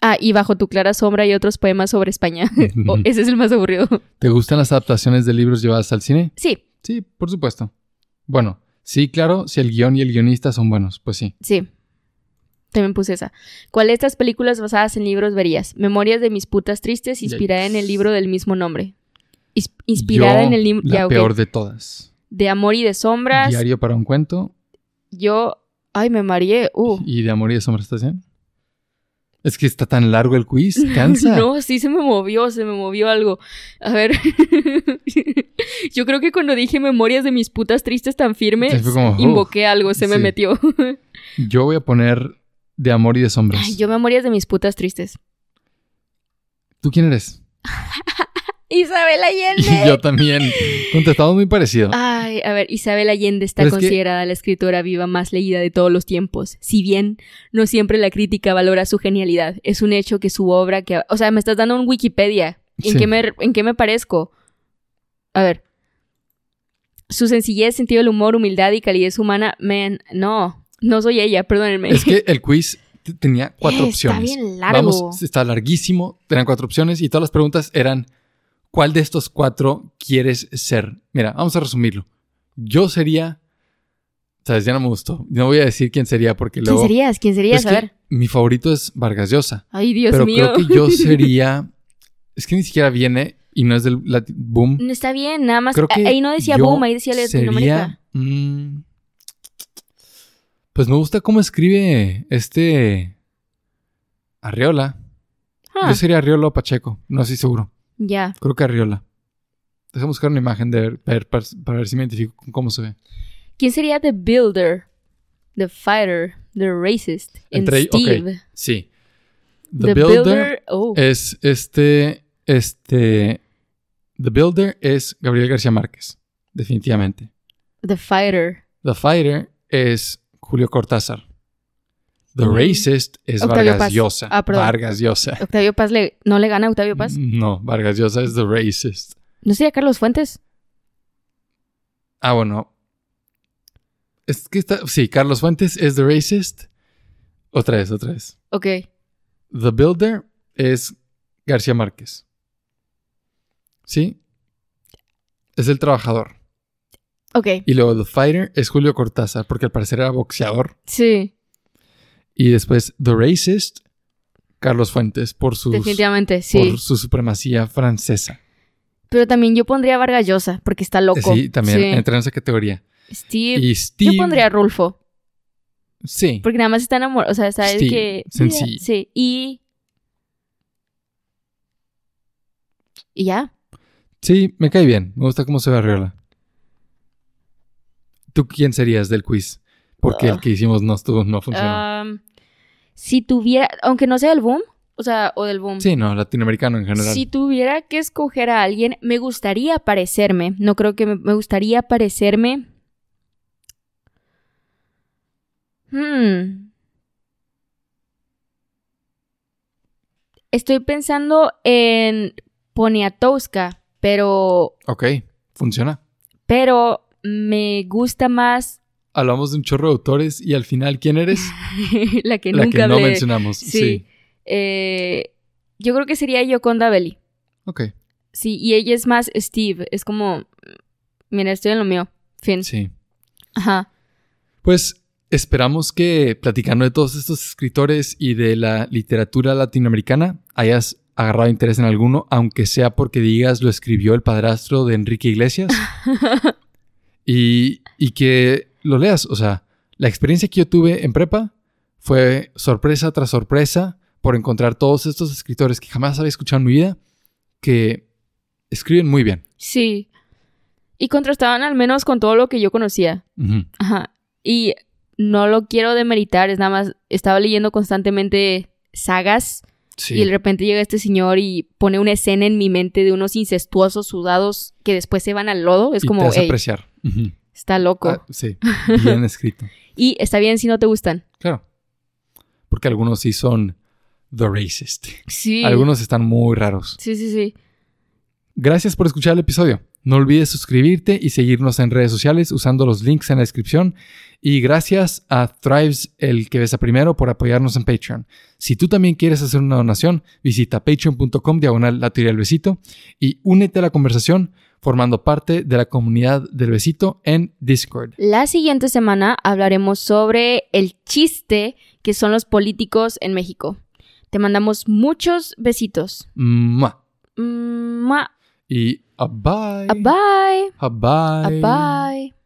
Ah, y Bajo tu clara sombra y otros poemas sobre España. <laughs> Oh, <laughs> ese es el más aburrido. ¿Te gustan las adaptaciones de libros llevadas al cine? Sí, Sí, por supuesto. Bueno, sí, claro, si el guion y el guionista son buenos, pues sí. sí. También puse esa. ¿Cuál de estas películas basadas en libros verías? Memorias de mis putas tristes, inspirada en el libro del mismo nombre. Is- inspirada Yo, en el libro... La ya, peor de todas. De amor y de sombras. Diario para un cuento Yo... Ay, me mareé. Uh. y de amor y de sombras estación. Es que está tan largo el quiz, <laughs> cansa. No, sí se me movió, se me movió algo. A ver. <laughs> Yo creo que cuando dije memorias de mis putas tristes tan firmes, como, invoqué algo, se me metió. <laughs> Yo voy a poner de amor y de sombras. Ay, yo memorias de mis putas tristes. ¿Tú quién eres? Isabel Allende. Y <laughs> yo también. Contestamos muy parecido. Ay, a ver, Isabel Allende está que- considerada la escritora viva más leída de todos los tiempos. Si bien no siempre la crítica valora su genialidad, es un hecho que su obra que, o sea, me estás dando un Wikipedia. ¿En Sí. qué me en qué me parezco? A ver. Su sencillez, sentido del humor, humildad y calidez humana, man, no, no soy ella, perdónenme. Es que el quiz tenía cuatro Eh, opciones. Está bien largo. Vamos, está larguísimo. Tenían cuatro opciones y todas las preguntas eran: ¿cuál de estos cuatro quieres ser? Mira, vamos a resumirlo. Yo sería. Sabes, ya no me gustó. No voy a decir quién sería porque ¿Quién luego. serías? ¿Quién serías? A ver. Mi favorito es Vargas Llosa. Ay, Dios pero mío. creo que yo <laughs> sería. Es que ni siquiera viene y no es del boom. No Está bien, nada más. Creo que ahí no decía boom, ahí decía Latinoamérica. sería, mm, pues me gusta cómo escribe este Arriola. Ah, Yo sería Arriola o Pacheco, no estoy seguro. Ya. Creo que Arriola. Déjame buscar una imagen de ver, ver- para, para ver si me identifico con cómo se ve. ¿Quién sería The Builder? The Fighter, The Racist, Entre-. Steve. Sí. The, Builder, oh, es este, este, The Builder es Gabriel García Márquez, definitivamente. The Fighter. The Fighter es Julio Cortázar. The Mm. Racist es Octavio Vargas Paz. Llosa. Ah, perdón. Vargas Llosa. Octavio Paz le, no le gana a Octavio Paz. No, Vargas Llosa es The Racist. ¿No sería Carlos Fuentes? Ah, bueno. Es que está. Sí, Carlos Fuentes es The Racist. Otra vez, otra vez. Ok. The Builder es García Márquez. ¿Sí? Es el trabajador. Ok. Y luego The Fighter es Julio Cortázar, porque al parecer era boxeador. Sí, Y después The Racist, Carlos Fuentes, por, sus, definitivamente, sí. por su supremacía francesa. Pero también yo pondría a Vargas Llosa, porque está loco. Sí, también Sí. entra en esa categoría. Steve. Y Steve. Yo pondría a Rulfo, Sí. porque nada más está enamorado. O sea, sabes Steve, que. sencillo. Sí. Y. Y ya. Sí, me cae bien. Me gusta cómo se ve Arriola. ¿Tú quién serías del quiz? Porque el que hicimos no estuvo, no funcionó. Si tuviera. Aunque no sea del boom. O sea, o del boom. sí, no, latinoamericano en general. Si tuviera que escoger a alguien, me gustaría parecerme. No creo que me, me gustaría parecerme. Hmm. Estoy pensando en Poniatowska, pero, Ok, funciona. pero me gusta más Hablamos de un chorro de autores y al final, ¿quién eres? <laughs> la que La nunca que no hablé. mencionamos. Sí. Sí. Eh, yo creo que sería Yoconda Belli. Ok, Sí, y ella es más Steve. Es como, mira, estoy en lo mío. Fin. sí. Ajá. Pues esperamos que platicando de todos estos escritores y de la literatura latinoamericana hayas agarrado interés en alguno, aunque sea porque digas lo escribió el padrastro de Enrique Iglesias. <laughs> y, y que lo leas. O sea, la experiencia que yo tuve en prepa fue sorpresa tras sorpresa por encontrar todos estos escritores que jamás había escuchado en mi vida que escriben muy bien. Sí. Y contrastaban al menos con todo lo que yo conocía. Ajá. Y no lo quiero demeritar, es nada más, estaba leyendo constantemente sagas Sí. y de repente llega este señor y pone una escena en mi mente de unos incestuosos sudados que después se van al lodo. Es Y como, te hace "Ey, apreciar. Está loco. Ah, sí, bien <laughs> escrito. Y está bien si no te gustan. Claro. Porque algunos sí son the racist. Sí. Algunos están muy raros. Sí, sí, sí. Gracias por escuchar el episodio. No olvides suscribirte y seguirnos en redes sociales usando los links en la descripción. Y gracias a Thrives, el que besa primero, por apoyarnos en Patreon. Si tú también quieres hacer una donación, visita patreon.com diagonal la teoría del besito y únete a la conversación formando parte de la comunidad del besito en Discord. La siguiente semana hablaremos sobre el chiste que son los políticos en México. Te mandamos muchos besitos. Mua. Mua. Y a bye. A bye. A bye. A bye.